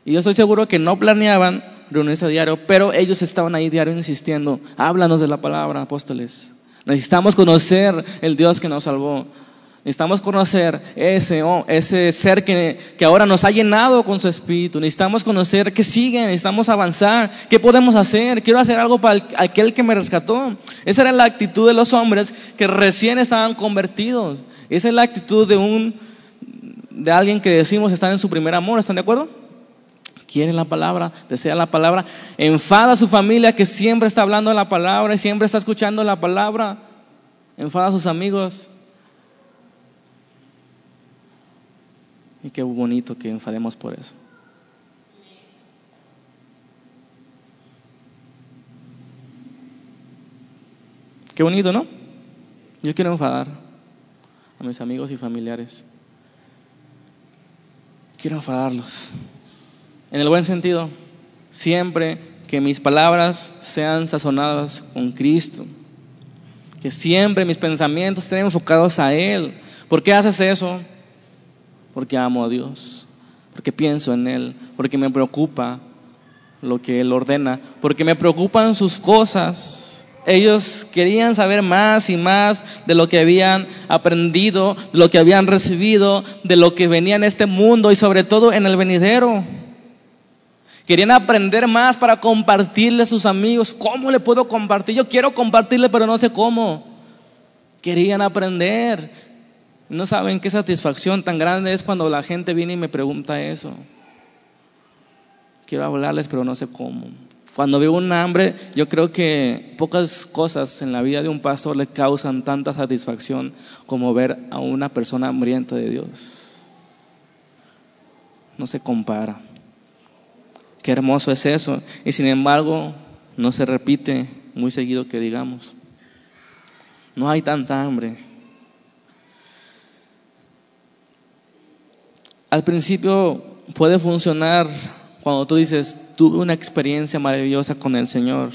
Speaker 1: Y yo estoy seguro que no planeaban reunirse a diario, pero ellos estaban ahí diario insistiendo, háblanos de la palabra, apóstoles. Necesitamos conocer el Dios que nos salvó. Necesitamos conocer ese, oh, ese ser que, ahora nos ha llenado con su espíritu. Necesitamos conocer qué sigue, necesitamos avanzar, qué podemos hacer. Quiero hacer algo para aquel que me rescató. Esa era la actitud de los hombres que recién estaban convertidos. Esa es la actitud de un, de alguien que decimos estar en su primer amor. ¿Están de acuerdo? Quiere la palabra, desea la palabra, enfada a su familia que siempre está hablando la palabra y siempre está escuchando la palabra, enfada a sus amigos Y qué bonito que enfademos por eso. Qué bonito, ¿no? Yo quiero enfadar a mis amigos y familiares. Quiero enfadarlos. En el buen sentido, siempre que mis palabras sean sazonadas con Cristo. Que siempre mis pensamientos estén enfocados a Él. ¿Por qué haces eso? Porque amo a Dios, porque pienso en Él, porque me preocupa lo que Él ordena, porque me preocupan sus cosas. Ellos querían saber más y más de lo que habían aprendido, de lo que habían recibido, de lo que venía en este mundo y sobre todo en el venidero. Querían aprender más para compartirle a sus amigos. ¿Cómo le puedo compartir? Yo quiero compartirle, pero no sé cómo. Querían aprender. No saben qué satisfacción tan grande es cuando la gente viene y me pregunta eso. Quiero hablarles, pero no sé cómo. Cuando veo un hambre, yo creo que pocas cosas en la vida de un pastor le causan tanta satisfacción como ver a una persona hambrienta de Dios. No se compara. Qué hermoso es eso. Y sin embargo, no se repite muy seguido que digamos. No hay tanta hambre. Al principio puede funcionar cuando tú dices, tuve una experiencia maravillosa con el Señor.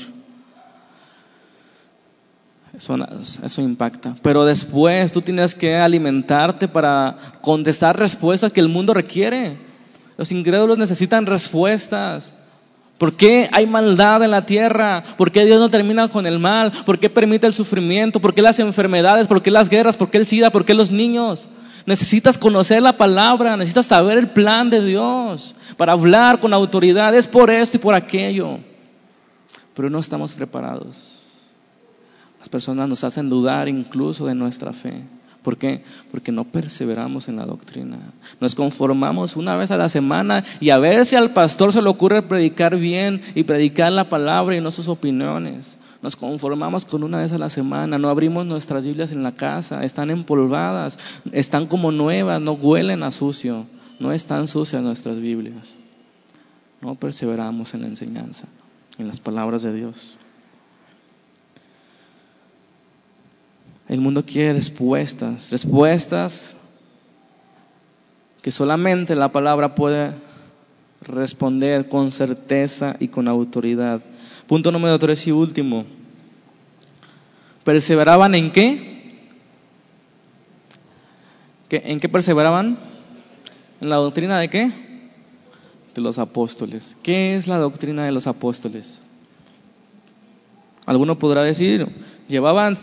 Speaker 1: Eso, impacta. Pero después tú tienes que alimentarte para contestar respuestas que el mundo requiere. Los incrédulos necesitan respuestas. ¿Por qué hay maldad en la tierra? ¿Por qué Dios no termina con el mal? ¿Por qué permite el sufrimiento? ¿Por qué las enfermedades? ¿Por qué las guerras? ¿Por qué el SIDA? ¿Por qué los niños? Necesitas conocer la palabra, necesitas saber el plan de Dios para hablar con autoridad. Es por esto y por aquello. Pero no estamos preparados. Las personas nos hacen dudar incluso de nuestra fe. ¿Por qué? Porque no perseveramos en la doctrina. Nos conformamos una vez a la semana y a ver si al pastor se le ocurre predicar bien y predicar la palabra y no sus opiniones. Nos conformamos con una vez a la semana, no abrimos nuestras Biblias en la casa, están empolvadas, están como nuevas, no huelen a sucio, no están sucias nuestras Biblias. No perseveramos en la enseñanza, en las palabras de Dios. El mundo quiere respuestas, respuestas que solamente la palabra puede responder con certeza y con autoridad. Punto número tres y último. ¿Perseveraban en qué? ¿En qué perseveraban? ¿En la doctrina de qué? De los apóstoles. ¿Qué es la doctrina de los apóstoles? Alguno podrá decir, llevaban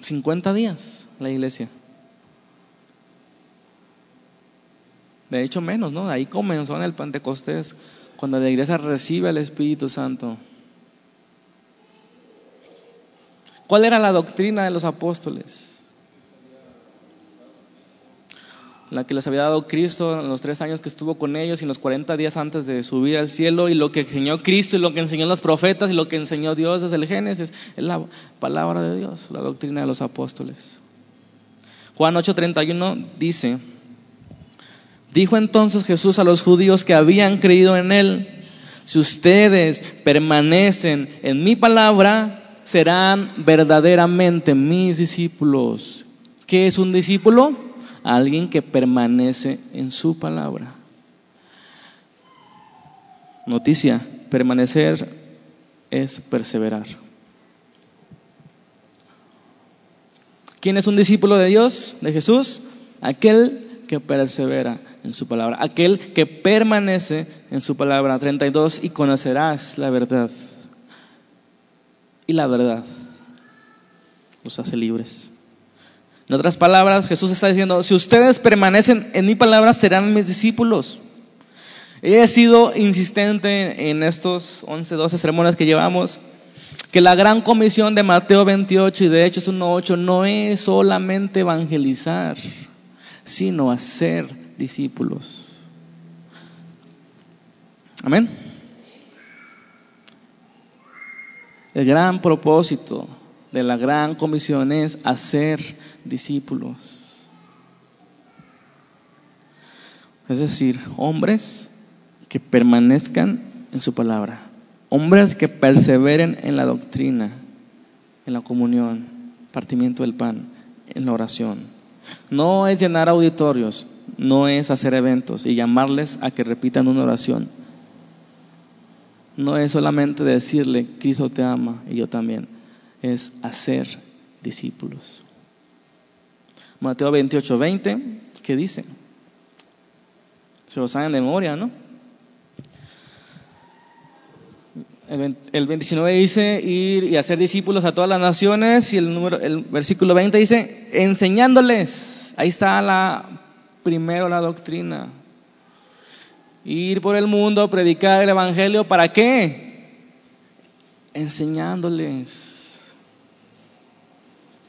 Speaker 1: 50 días la iglesia. De hecho, menos, ¿no? Ahí comenzó en el Pentecostés, cuando la iglesia recibe el Espíritu Santo. ¿Cuál era la doctrina de los apóstoles? La que les había dado Cristo en los tres años que estuvo con ellos y en los 40 días antes de subir al cielo y lo que enseñó Cristo y lo que enseñó los profetas y lo que enseñó Dios desde el Génesis es la palabra de Dios, la doctrina de los apóstoles. Juan 8:31 dice, dijo entonces Jesús a los judíos que habían creído en él, si ustedes permanecen en mi palabra, serán verdaderamente mis discípulos. ¿Qué es un discípulo? Alguien que permanece en su palabra. Noticia, permanecer es perseverar. ¿Quién es un discípulo de Dios, de Jesús? Aquel que persevera en su palabra, aquel que permanece en su palabra. 32, y conocerás la verdad. Y la verdad los hace libres. En otras palabras, Jesús está diciendo, si ustedes permanecen en mi palabra, serán mis discípulos. He sido insistente en estos 11, 12 sermones que llevamos, que la gran comisión de Mateo 28 y de Hechos 1.8 no es solamente evangelizar, sino hacer discípulos. Amén. El gran propósito de la gran comisión es hacer discípulos. Es decir, hombres que permanezcan en su palabra, hombres que perseveren en la doctrina, en la comunión, partimiento del pan, en la oración. No es llenar auditorios, no es hacer eventos y llamarles a que repitan una oración. No es solamente decirle, Cristo te ama y yo también es hacer discípulos. Mateo 28, 20, ¿qué dice? Se lo saben de memoria, ¿no? El 29 dice ir y hacer discípulos a todas las naciones y el, número, el versículo 20 dice enseñándoles. Ahí está la, primero la doctrina. Ir por el mundo, predicar el Evangelio, ¿para qué? Enseñándoles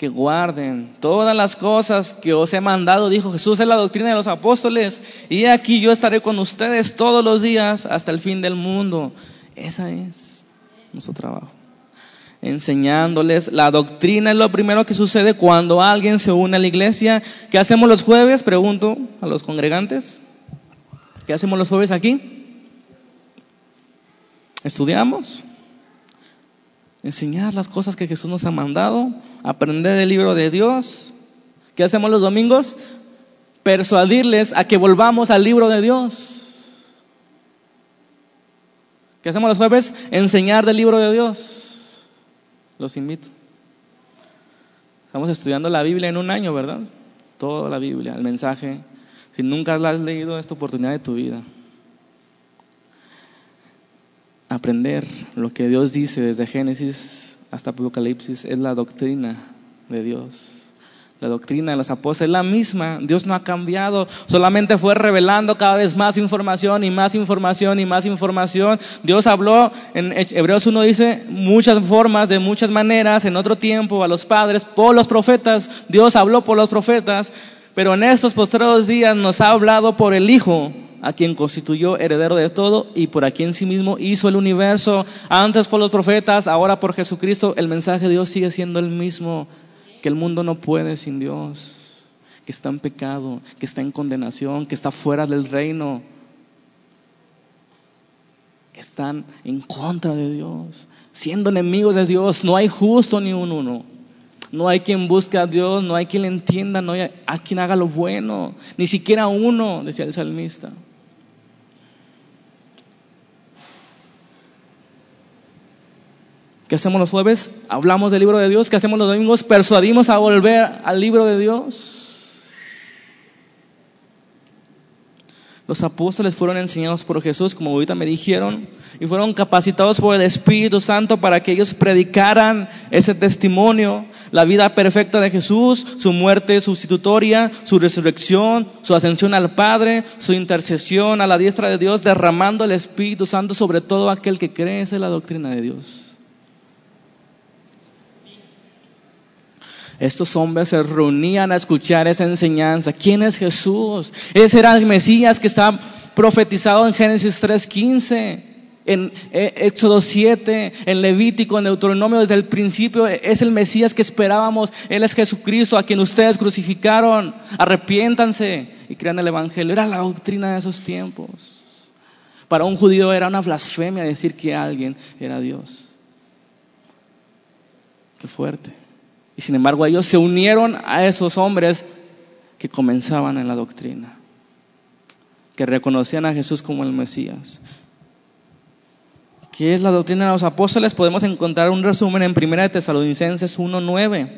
Speaker 1: que guarden todas las cosas que os he mandado, dijo Jesús en la doctrina de los apóstoles, y aquí yo estaré con ustedes todos los días hasta el fin del mundo. Esa es nuestro trabajo. Enseñándoles la doctrina es lo primero que sucede cuando alguien se une a la iglesia. ¿Qué hacemos los jueves? Pregunto a los congregantes. ¿Qué hacemos los jueves aquí? ¿Estudiamos? Enseñar las cosas que Jesús nos ha mandado, aprender del libro de Dios. ¿Qué hacemos los domingos? Persuadirles a que volvamos al libro de Dios. ¿Qué hacemos los jueves? Enseñar del libro de Dios. Los invito. Estamos estudiando la Biblia en un año, ¿verdad? Toda la Biblia, el mensaje. Si nunca la has leído, esta oportunidad de tu vida aprender lo que Dios dice desde Génesis hasta Apocalipsis es la doctrina de Dios. La doctrina de los apóstoles es la misma, Dios no ha cambiado, solamente fue revelando cada vez más información y más información y más información. Dios habló, en Hebreos 1 dice, muchas formas, de muchas maneras, en otro tiempo, a los padres, por los profetas, Dios habló por los profetas, pero en estos postreros días nos ha hablado por el Hijo, a quien constituyó heredero de todo y por a quien sí mismo hizo el universo, antes por los profetas, ahora por Jesucristo, el mensaje de Dios sigue siendo el mismo, que el mundo no puede sin Dios, que está en pecado, que está en condenación, que está fuera del reino, que están en contra de Dios, siendo enemigos de Dios, no hay justo ni un uno. No hay quien busque a Dios, no hay quien le entienda, no hay a quien haga lo bueno, ni siquiera uno, decía el salmista. ¿Qué hacemos los jueves? Hablamos del libro de Dios. ¿Qué hacemos los domingos? Persuadimos a volver al libro de Dios. Los apóstoles fueron enseñados por Jesús, como ahorita me dijeron, y fueron capacitados por el Espíritu Santo para que ellos predicaran ese testimonio, la vida perfecta de Jesús, su muerte sustitutoria, su resurrección, su ascensión al Padre, su intercesión a la diestra de Dios, derramando el Espíritu Santo sobre todo aquel que cree. Es la doctrina de Dios. Estos hombres se reunían a escuchar esa enseñanza. ¿Quién es Jesús? Ese era el Mesías que está profetizado en Génesis 3.15 en eh, Éxodo 7, en Levítico, en Deuteronomio, desde el principio, es el Mesías que esperábamos. Él es Jesucristo, a quien ustedes crucificaron. Arrepiéntanse y crean el Evangelio. Era la doctrina de esos tiempos. Para un judío era una blasfemia decir que alguien era Dios. Qué fuerte. Y sin embargo ellos se unieron a esos hombres que comenzaban en la doctrina, que reconocían a Jesús como el Mesías. ¿Qué es la doctrina de los apóstoles? Podemos encontrar un resumen en 1 de Tesalonicenses 1.9.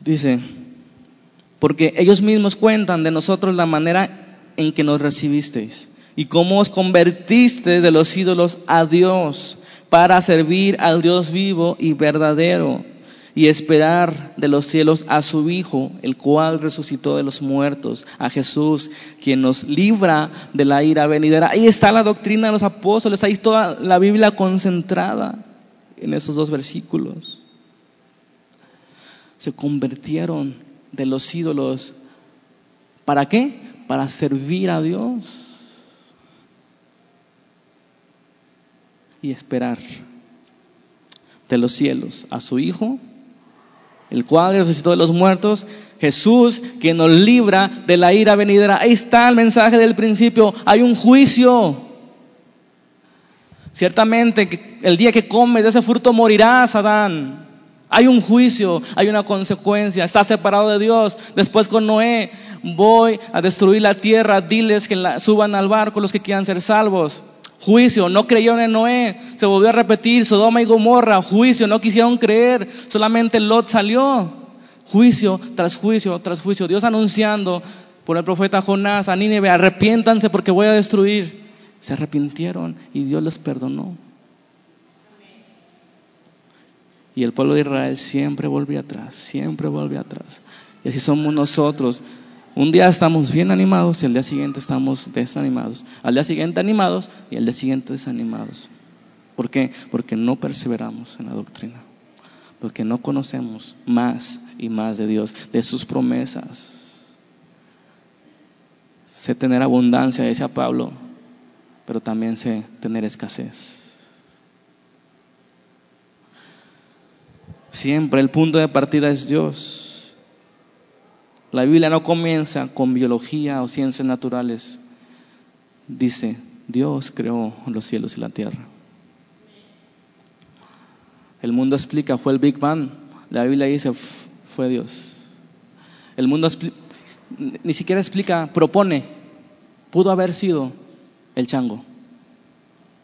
Speaker 1: Dice, porque ellos mismos cuentan de nosotros la manera en que nos recibisteis y cómo os convertisteis de los ídolos a Dios para servir al Dios vivo y verdadero y esperar de los cielos a su Hijo, el cual resucitó de los muertos, a Jesús, quien nos libra de la ira venidera. Ahí está la doctrina de los apóstoles, ahí está toda la Biblia concentrada en esos dos versículos. Se convirtieron de los ídolos. ¿Para qué? Para servir a Dios y esperar de los cielos a su Hijo, el cual resucitó de los muertos, Jesús, que nos libra de la ira venidera. Ahí está el mensaje del principio, hay un juicio. Ciertamente, el día que comes de ese fruto morirás, Adán. Hay un juicio, hay una consecuencia, está separado de Dios. Después con Noé, voy a destruir la tierra, diles que suban al barco los que quieran ser salvos. Juicio, no creyeron en Noé, se volvió a repetir, Sodoma y Gomorra, juicio, no quisieron creer, solamente Lot salió. Juicio tras juicio tras juicio, Dios anunciando por el profeta Jonás a Nínive, arrepiéntanse porque voy a destruir. Se arrepintieron y Dios les perdonó. Y el pueblo de Israel siempre volvió atrás, siempre volvió atrás. Y así somos nosotros. Un día estamos bien animados y al día siguiente estamos desanimados. Al día siguiente animados y al día siguiente desanimados. ¿Por qué? Porque no perseveramos en la doctrina. Porque no conocemos más y más de Dios, de sus promesas. Sé tener abundancia, decía Pablo, pero también sé tener escasez. Siempre el punto de partida es Dios. La Biblia no comienza con biología o ciencias naturales. Dice, Dios creó los cielos y la tierra. El mundo explica, fue el Big Bang. La Biblia dice, fue Dios. El mundo ni siquiera explica, propone. Pudo haber sido el chango.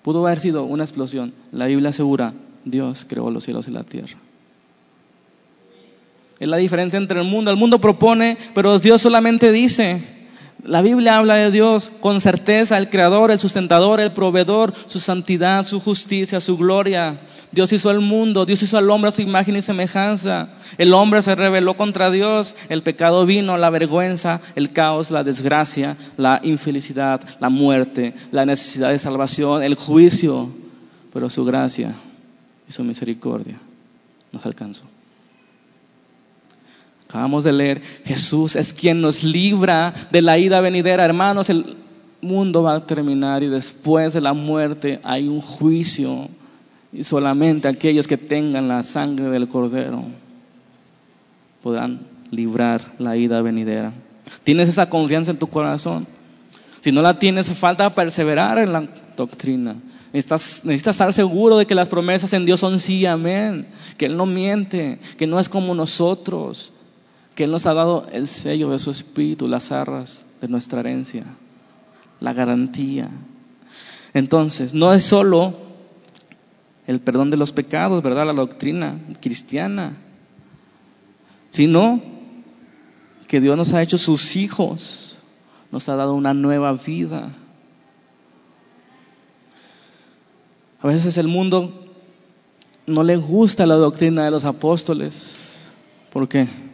Speaker 1: Pudo haber sido una explosión. La Biblia asegura, Dios creó los cielos y la tierra. Es la diferencia entre el mundo. El mundo propone, pero Dios solamente dice. La Biblia habla de Dios con certeza, el creador, el sustentador, el proveedor, su santidad, su justicia, su gloria. Dios hizo el mundo, Dios hizo al hombre a su imagen y semejanza. El hombre se rebeló contra Dios, el pecado vino, la vergüenza, el caos, la desgracia, la infelicidad, la muerte, la necesidad de salvación, el juicio. Pero su gracia y su misericordia nos alcanzó. Acabamos de leer, Jesús es quien nos libra de la ida venidera. Hermanos, el mundo va a terminar y después de la muerte hay un juicio. Y solamente aquellos que tengan la sangre del cordero podrán librar la ida venidera. ¿Tienes esa confianza en tu corazón? Si no la tienes, falta perseverar en la doctrina. Necesitas, necesitas, estar seguro de que las promesas en Dios son sí, amén. Que Él no miente, que no es como nosotros que Él nos ha dado el sello de su espíritu, las arras de nuestra herencia, la garantía. Entonces, no es solo el perdón de los pecados, ¿verdad? La doctrina cristiana, sino que Dios nos ha hecho sus hijos, nos ha dado una nueva vida. A veces el mundo no le gusta la doctrina de los apóstoles. ¿Por qué?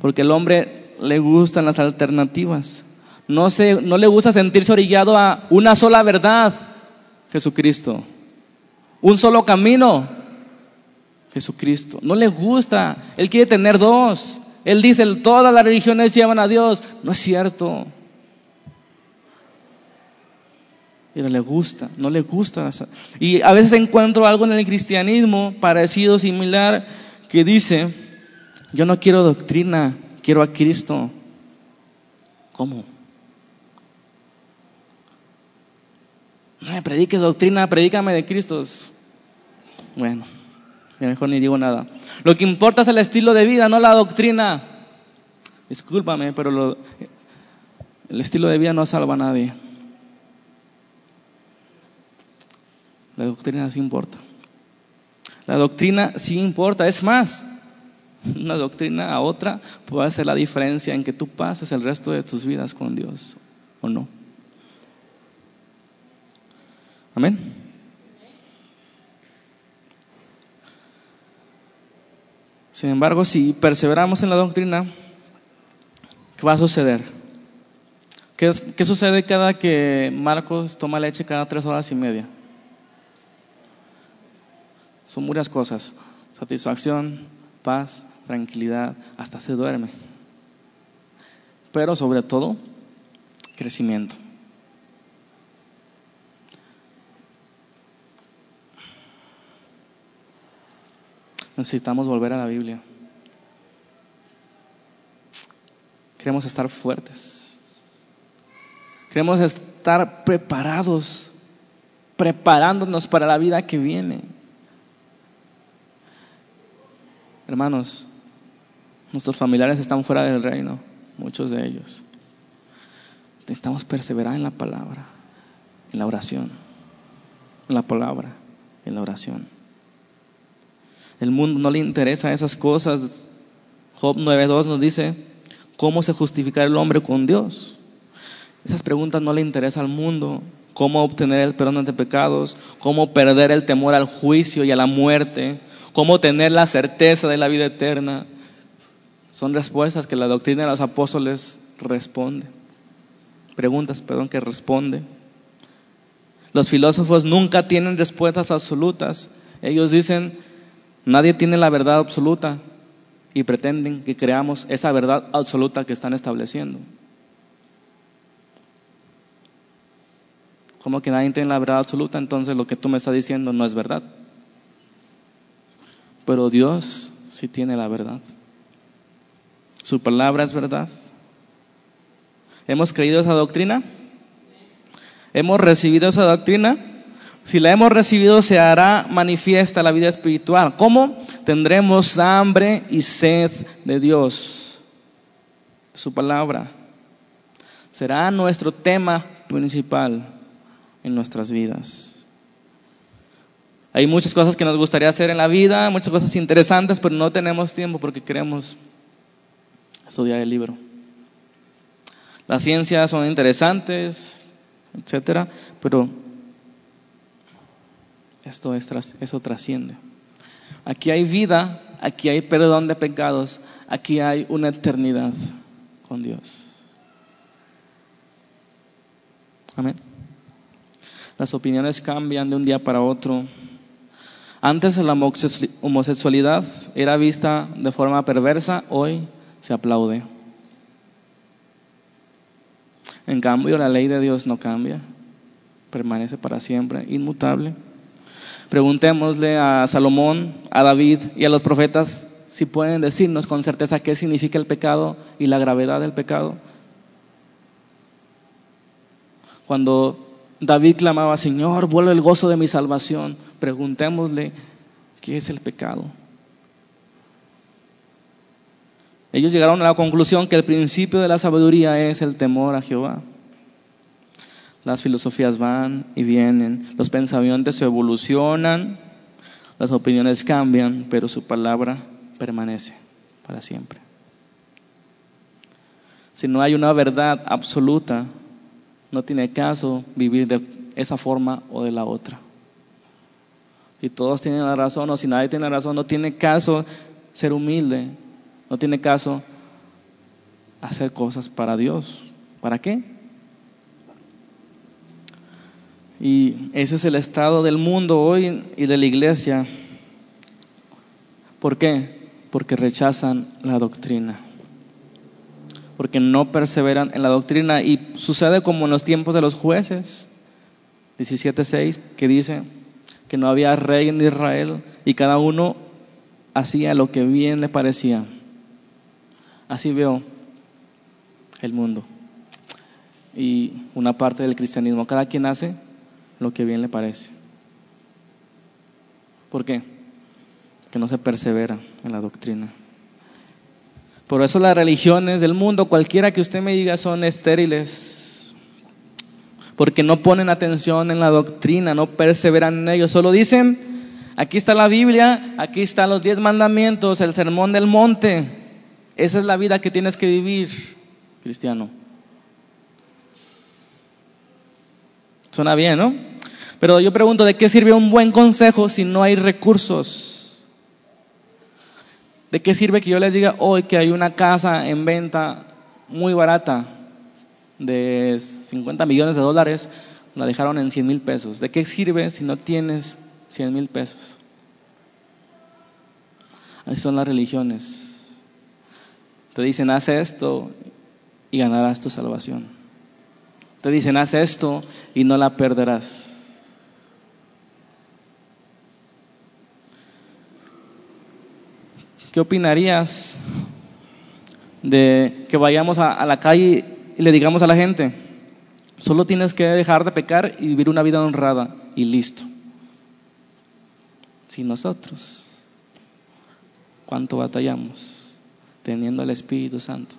Speaker 1: Porque el hombre le gustan las alternativas. No, no le gusta sentirse orillado a una sola verdad, Jesucristo. Un solo camino, Jesucristo. No le gusta. Él quiere tener dos. Él dice, todas las religiones llevan a Dios. No es cierto. Pero le gusta, no le gusta. Y a veces encuentro algo en el cristianismo parecido, similar, que dice, yo no quiero doctrina, quiero a Cristo. ¿Cómo? No me prediques doctrina, predícame de Cristo. Bueno, mejor ni digo nada. Lo que importa es el estilo de vida, no la doctrina. Discúlpame, pero el estilo de vida no salva a nadie. La doctrina sí importa. La doctrina sí importa. Es más, una doctrina a otra puede hacer la diferencia en que tú pases el resto de tus vidas con Dios o no. Amén. Sin embargo, si perseveramos en la doctrina, ¿qué va a suceder? ¿Qué, ¿Qué, sucede cada que Marcos toma leche cada tres horas y media? Son muchas cosas. Satisfacción, paz, tranquilidad, hasta se duerme. Pero sobre todo, crecimiento. Necesitamos volver a la Biblia. Queremos estar fuertes. Queremos estar preparados, preparándonos para la vida que viene. Hermanos, nuestros familiares están fuera del reino, muchos de ellos. Necesitamos perseverar en la palabra, en la oración, en la palabra, en la oración. El mundo no le interesa esas cosas. Job 9.2 nos dice, ¿cómo se justifica el hombre con Dios? Esas preguntas no le interesan al mundo. ¿Cómo obtener el perdón de pecados? ¿Cómo perder el temor al juicio y a la muerte? cómo tener la certeza de la vida eterna. Son respuestas que la doctrina de los apóstoles responde. Preguntas, perdón, que responde. Los filósofos nunca tienen respuestas absolutas. Ellos dicen, nadie tiene la verdad absoluta y pretenden que creamos esa verdad absoluta que están estableciendo. Como que nadie tiene la verdad absoluta, entonces lo que tú me estás diciendo no es verdad. Pero Dios sí tiene la verdad. Su palabra es verdad. ¿Hemos creído esa doctrina? ¿Hemos recibido esa doctrina? Si la hemos recibido, se hará manifiesta la vida espiritual. ¿Cómo? Tendremos hambre y sed de Dios. Su palabra será nuestro tema principal en nuestras vidas. Hay muchas cosas que nos gustaría hacer en la vida, muchas cosas interesantes, pero no tenemos tiempo porque queremos estudiar el libro. Las ciencias son interesantes, etcétera, pero esto es, eso trasciende. Aquí hay vida, aquí hay perdón de pecados, aquí hay una eternidad con Dios. Amén. Las opiniones cambian de un día para otro. Antes la homosexualidad era vista de forma perversa, hoy se aplaude. En cambio, la ley de Dios no cambia, permanece para siempre, inmutable. Preguntémosle a Salomón, a David y a los profetas si pueden decirnos con certeza qué significa el pecado y la gravedad del pecado. Cuando David clamaba, Señor, vuelve el gozo de mi salvación. Preguntémosle, ¿qué es el pecado? Ellos llegaron a la conclusión que el principio de la sabiduría es el temor a Jehová. Las filosofías van y vienen, los pensamientos evolucionan, las opiniones cambian, pero su palabra permanece para siempre. Si no hay una verdad absoluta, no tiene caso vivir de esa forma o de la otra. Si todos tienen la razón o si nadie tiene la razón, no tiene caso ser humilde, no tiene caso hacer cosas para Dios. ¿Para qué? Y ese es el estado del mundo hoy y de la iglesia. ¿Por qué? Porque rechazan la doctrina porque no perseveran en la doctrina. Y sucede como en los tiempos de los jueces, 17.6, que dice que no había rey en Israel y cada uno hacía lo que bien le parecía. Así veo el mundo. Y una parte del cristianismo, cada quien hace lo que bien le parece. ¿Por qué? Que no se persevera en la doctrina. Por eso las religiones del mundo, cualquiera que usted me diga, son estériles. Porque no ponen atención en la doctrina, no perseveran en ello. Solo dicen, aquí está la Biblia, aquí están los diez mandamientos, el sermón del monte. Esa es la vida que tienes que vivir, cristiano. Suena bien, ¿no? Pero yo pregunto, ¿de qué sirve un buen consejo si no hay recursos? ¿De qué sirve que yo les diga hoy que hay una casa en venta muy barata de 50 millones de dólares? La dejaron en 100 mil pesos. ¿De qué sirve si no tienes 100 mil pesos? Así son las religiones. Te dicen, haz esto y ganarás tu salvación. Te dicen, haz esto y no la perderás. ¿Qué opinarías de que vayamos a, la calle y le digamos a la gente, solo tienes que dejar de pecar y vivir una vida honrada y listo? Si nosotros, ¿cuánto batallamos teniendo el Espíritu Santo?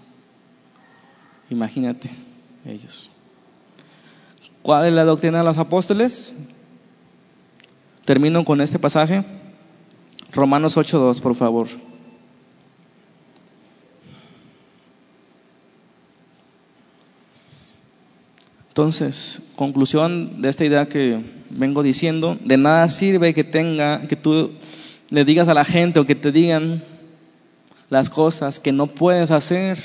Speaker 1: Imagínate ellos. ¿Cuál es la doctrina de los apóstoles? Termino con este pasaje. Romanos 8.2, por favor. Entonces, conclusión de esta idea que vengo diciendo, de nada sirve que tenga, que tú le digas a la gente o que te digan las cosas que no puedes hacer,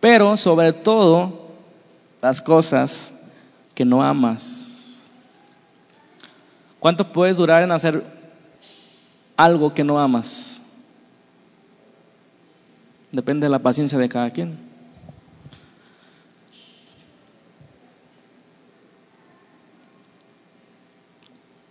Speaker 1: pero sobre todo las cosas que no amas. ¿Cuánto puedes durar en hacer algo que no amas? Depende de la paciencia de cada quien.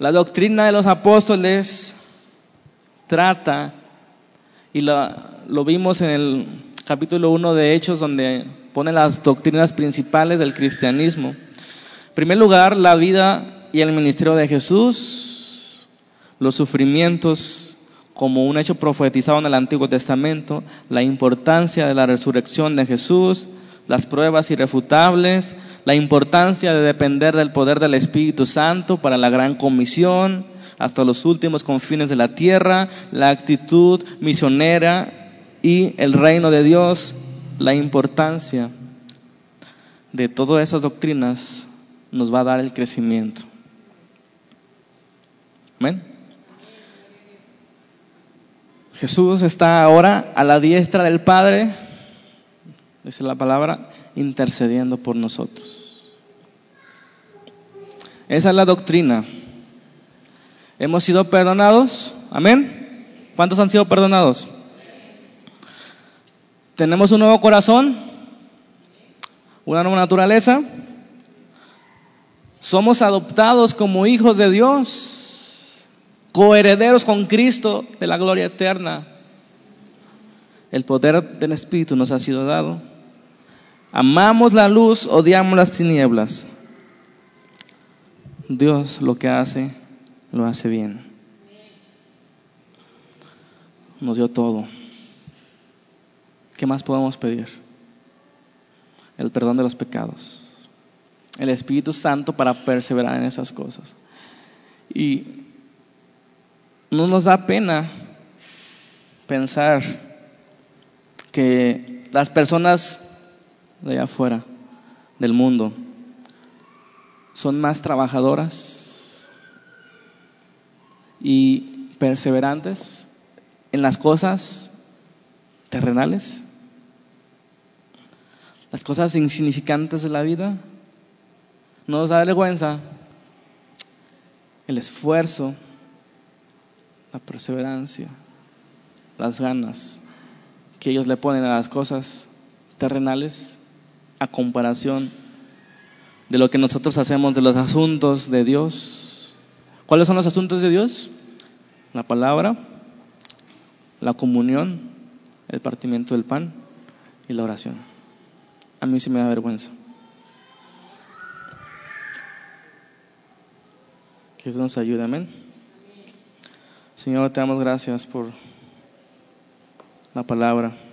Speaker 1: La doctrina de los apóstoles trata, y lo, vimos en el capítulo 1 de Hechos, donde pone las doctrinas principales del cristianismo. En primer lugar, la vida y el ministerio de Jesús, los sufrimientos como un hecho profetizado en el Antiguo Testamento, la importancia de la resurrección de Jesús, las pruebas irrefutables, la importancia de depender del poder del Espíritu Santo para la gran comisión hasta los últimos confines de la tierra, la actitud misionera y el reino de Dios, la importancia de todas esas doctrinas nos va a dar el crecimiento. Amén. Jesús está ahora a la diestra del Padre dice la palabra, intercediendo por nosotros. Esa es la doctrina. Hemos sido perdonados, amén. ¿Cuántos han sido perdonados? Tenemos un nuevo corazón, una nueva naturaleza. Somos adoptados como hijos de Dios, coherederos con Cristo de la gloria eterna. El poder del Espíritu nos ha sido dado Amamos la luz, odiamos las tinieblas. Dios lo que hace, lo hace bien. Nos dio todo. ¿Qué más podemos pedir? El perdón de los pecados. El Espíritu Santo para perseverar en esas cosas. Y no nos da pena pensar que las personas de allá afuera, del mundo, son más trabajadoras y perseverantes en las cosas terrenales, las cosas insignificantes de la vida. No nos da vergüenza el esfuerzo, la perseverancia, las ganas que ellos le ponen a las cosas terrenales comparación de lo que nosotros hacemos de los asuntos de Dios. ¿Cuáles son los asuntos de Dios? La palabra, la comunión, el partimiento del pan y la oración. A mí sí me da vergüenza. Que Dios nos ayude, amén. Señor, te damos gracias por la palabra.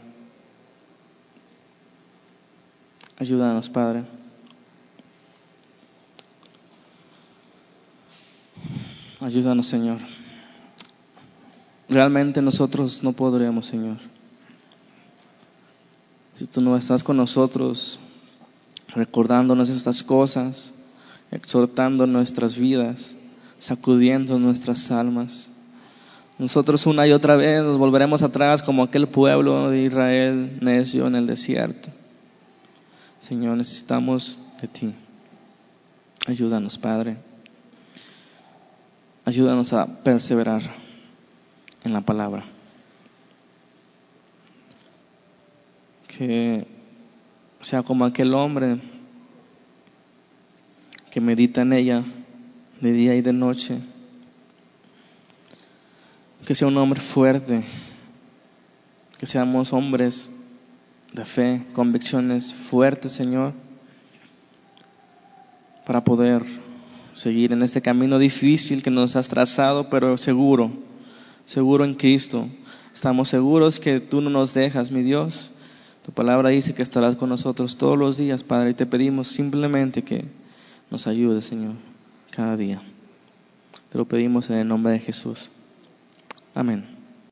Speaker 1: Ayúdanos, Padre. Ayúdanos, Señor. Realmente nosotros no podríamos, Señor. Si tú no estás con nosotros, recordándonos estas cosas, exhortando nuestras vidas, sacudiendo nuestras almas. Nosotros una y otra vez nos volveremos atrás como aquel pueblo de Israel necio en el desierto. Señor, necesitamos de ti. Ayúdanos, Padre. Ayúdanos a perseverar en la palabra. Que sea como aquel hombre que medita en ella de día y de noche. Que sea un hombre fuerte. Que seamos hombres de fe, convicciones fuertes, Señor, para poder seguir en este camino difícil que nos has trazado, pero seguro, seguro en Cristo, Estamos seguros que tú no nos dejas, mi Dios. Tu palabra dice que estarás con nosotros todos los días, Padre, y te pedimos simplemente que nos ayudes, Señor, cada día. Te lo pedimos en el nombre de Jesús. Amén.